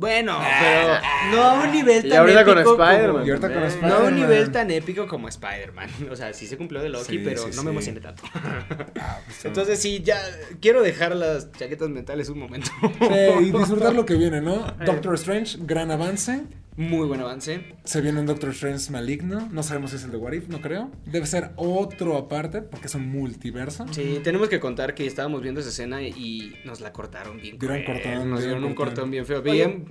Bueno, pero no a un nivel Y tan ahorita con épico Spider-Man. como- Y ahorita con. Spider-Man. No a un nivel tan épico como Spider-Man. [LAUGHS] O sea, sí se cumplió de Loki, Sí, pero sí, no sí. me emocioné tanto. Ah, pues, [LAUGHS] Entonces sí, ya quiero dejar las chaquetas mentales un momento. Sí, y disfrutar [LAUGHS] lo que viene, ¿no? Doctor Strange, gran avance. Muy buen avance. Se viene un Doctor Strange maligno. No sabemos si es el de What If, no creo. Debe ser otro aparte, porque es un multiverso. Sí, tenemos que contar que estábamos viendo esa escena y nos la cortaron bien. Dieron cortón, Nos dieron un cortón. bien feo. Oye, Bien.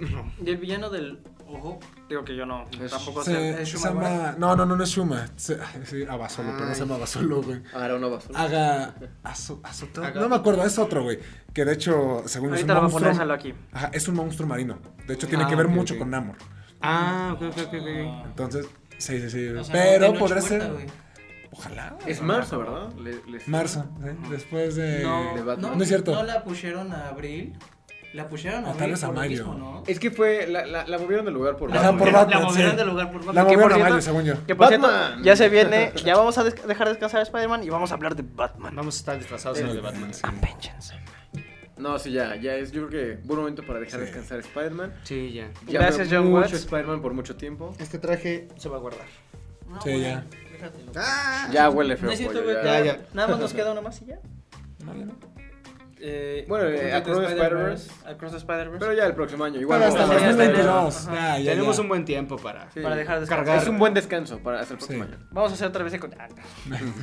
Y el villano del ojo, digo que yo no, Es- tampoco Se, sé. Es se Shuma llama. No, no, no, no es Shuma. Se, sí, Abasolo, pero no se llama Abasolo, güey. Ahora no va a Haga. Aso- Azoto- Haga- No me acuerdo, es otro, güey. Que de hecho, según es un Ahorita lo voy a monstruo. poner solo aquí. Ajá, es un monstruo marino. De hecho, tiene Ah, que ver mucho con Namor. Ah, ok, ok, ok. ok. Entonces, sí, sí, sí. O sea, pero de noche podrá ser. güey. Ojalá. güey. Es marzo, ¿verdad? Le- les- Marzo, ¿eh? después de. No, de no, No es cierto. No la pusieron a abril. La pusieron a O tal abril vez a mayo. mismo, ¿no? Es que fue, la, la, la movieron del lugar por Batman. por La Batman, movieron sí. de lugar por Batman. La movieron a mayo, según yo. Que por cierto, ya se viene, [LAUGHS] ya vamos a des- dejar descansar a Spider-Man y vamos a hablar de Batman. Vamos a estar disfrazados en el de Batman. Sí. No, sí, ya, ya es, yo creo que buen momento para dejar Sí. descansar a Spider-Man. Sí, ya. Ya Gracias, John mucho Watts. Spider-Man por mucho tiempo. Este traje se va a guardar. No, Sí, ya. déjatelo. Ya huele feo. Pollo, ya. Ya. Nada más nos queda una más y ya. No, ya no. Eh, Bueno, eh, Across the Spider-Verse. Across the Spider-Verse. Pero ya el próximo año. Igual Pero hasta vamos a- ya 2022. está. Ya, ya, Tenemos ya. un buen tiempo para. Sí. Para dejar descansar. Cargar. Es un buen descanso para hasta el próximo Sí. año. Vamos a hacer otra vez el ah,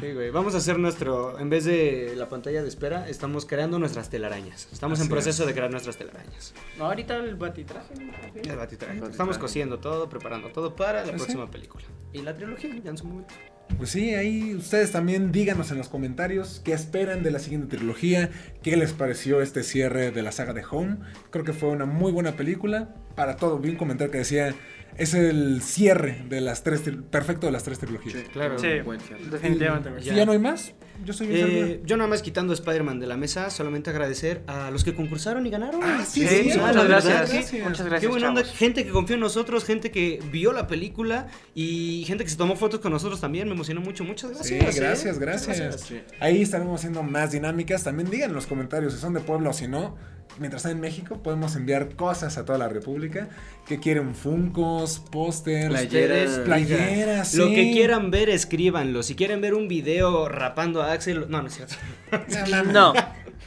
Sí, güey. Vamos a hacer nuestro. En vez de la pantalla de espera, estamos creando nuestras telarañas. Estamos en Así proceso es. de crear nuestras telarañas. No, ahorita el batitraje. El batitraje. El Estamos cosiendo todo, preparando todo para la ¿Ah, sí? próxima película. Y la trilogía, ya en su momento. Pues sí, ahí ustedes también díganos en los comentarios qué esperan de la siguiente trilogía, qué les pareció este cierre de la saga de Home. Creo que fue una muy buena película. Para todo, vi un comentario que decía, es el cierre de las tres, perfecto de las tres trilogías. Claro. Sí, Buen cierre. definitivamente. Si ya no hay más, yo soy Eh, yo nada más quitando Spider-Man de la mesa, solamente agradecer a los que concursaron y ganaron. Ah, sí, Sí, sí, muchas gracias. gracias. Muchas Qué gracias. buena onda, gente que confió en nosotros, gente que vio la película y gente que se tomó fotos con nosotros también, me emocionó mucho, muchas Sí, gracias. ¿eh? gracias, gracias. Sí. Ahí estaremos haciendo más dinámicas. También digan en los comentarios si son de Puebla o si no. Mientras están en México, podemos enviar cosas a toda la República. que quieren? Funcos, pósters, Playeras. playeras, Lo que quieran ver, escríbanlo. Si quieren ver un video rapando a Axel, no, no es cierto. [LAUGHS] No,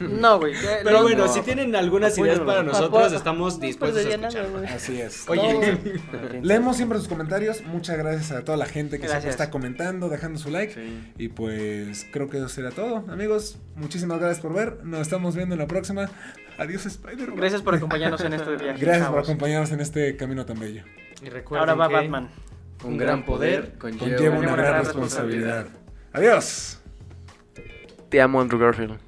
[LAUGHS] no, güey. Pero no, bueno, no. si tienen algunas ideas para nosotros, estamos no dispuestos a. Así es. Oye, leemos siempre sus comentarios. Muchas gracias a toda la gente que siempre Gracias. está comentando, dejando su like. Sí. Y pues creo que eso será todo, amigos. Muchísimas gracias por ver. Nos estamos viendo en la próxima. Adiós, Spider-Man. Gracias por acompañarnos en este viaje. Gracias por acompañarnos en este camino tan bello. y recuerden Ahora va que- Batman. Un gran poder conlleva, Conlleva una una gran gran responsabilidad. Adiós. Te amo, Andrew Garfield.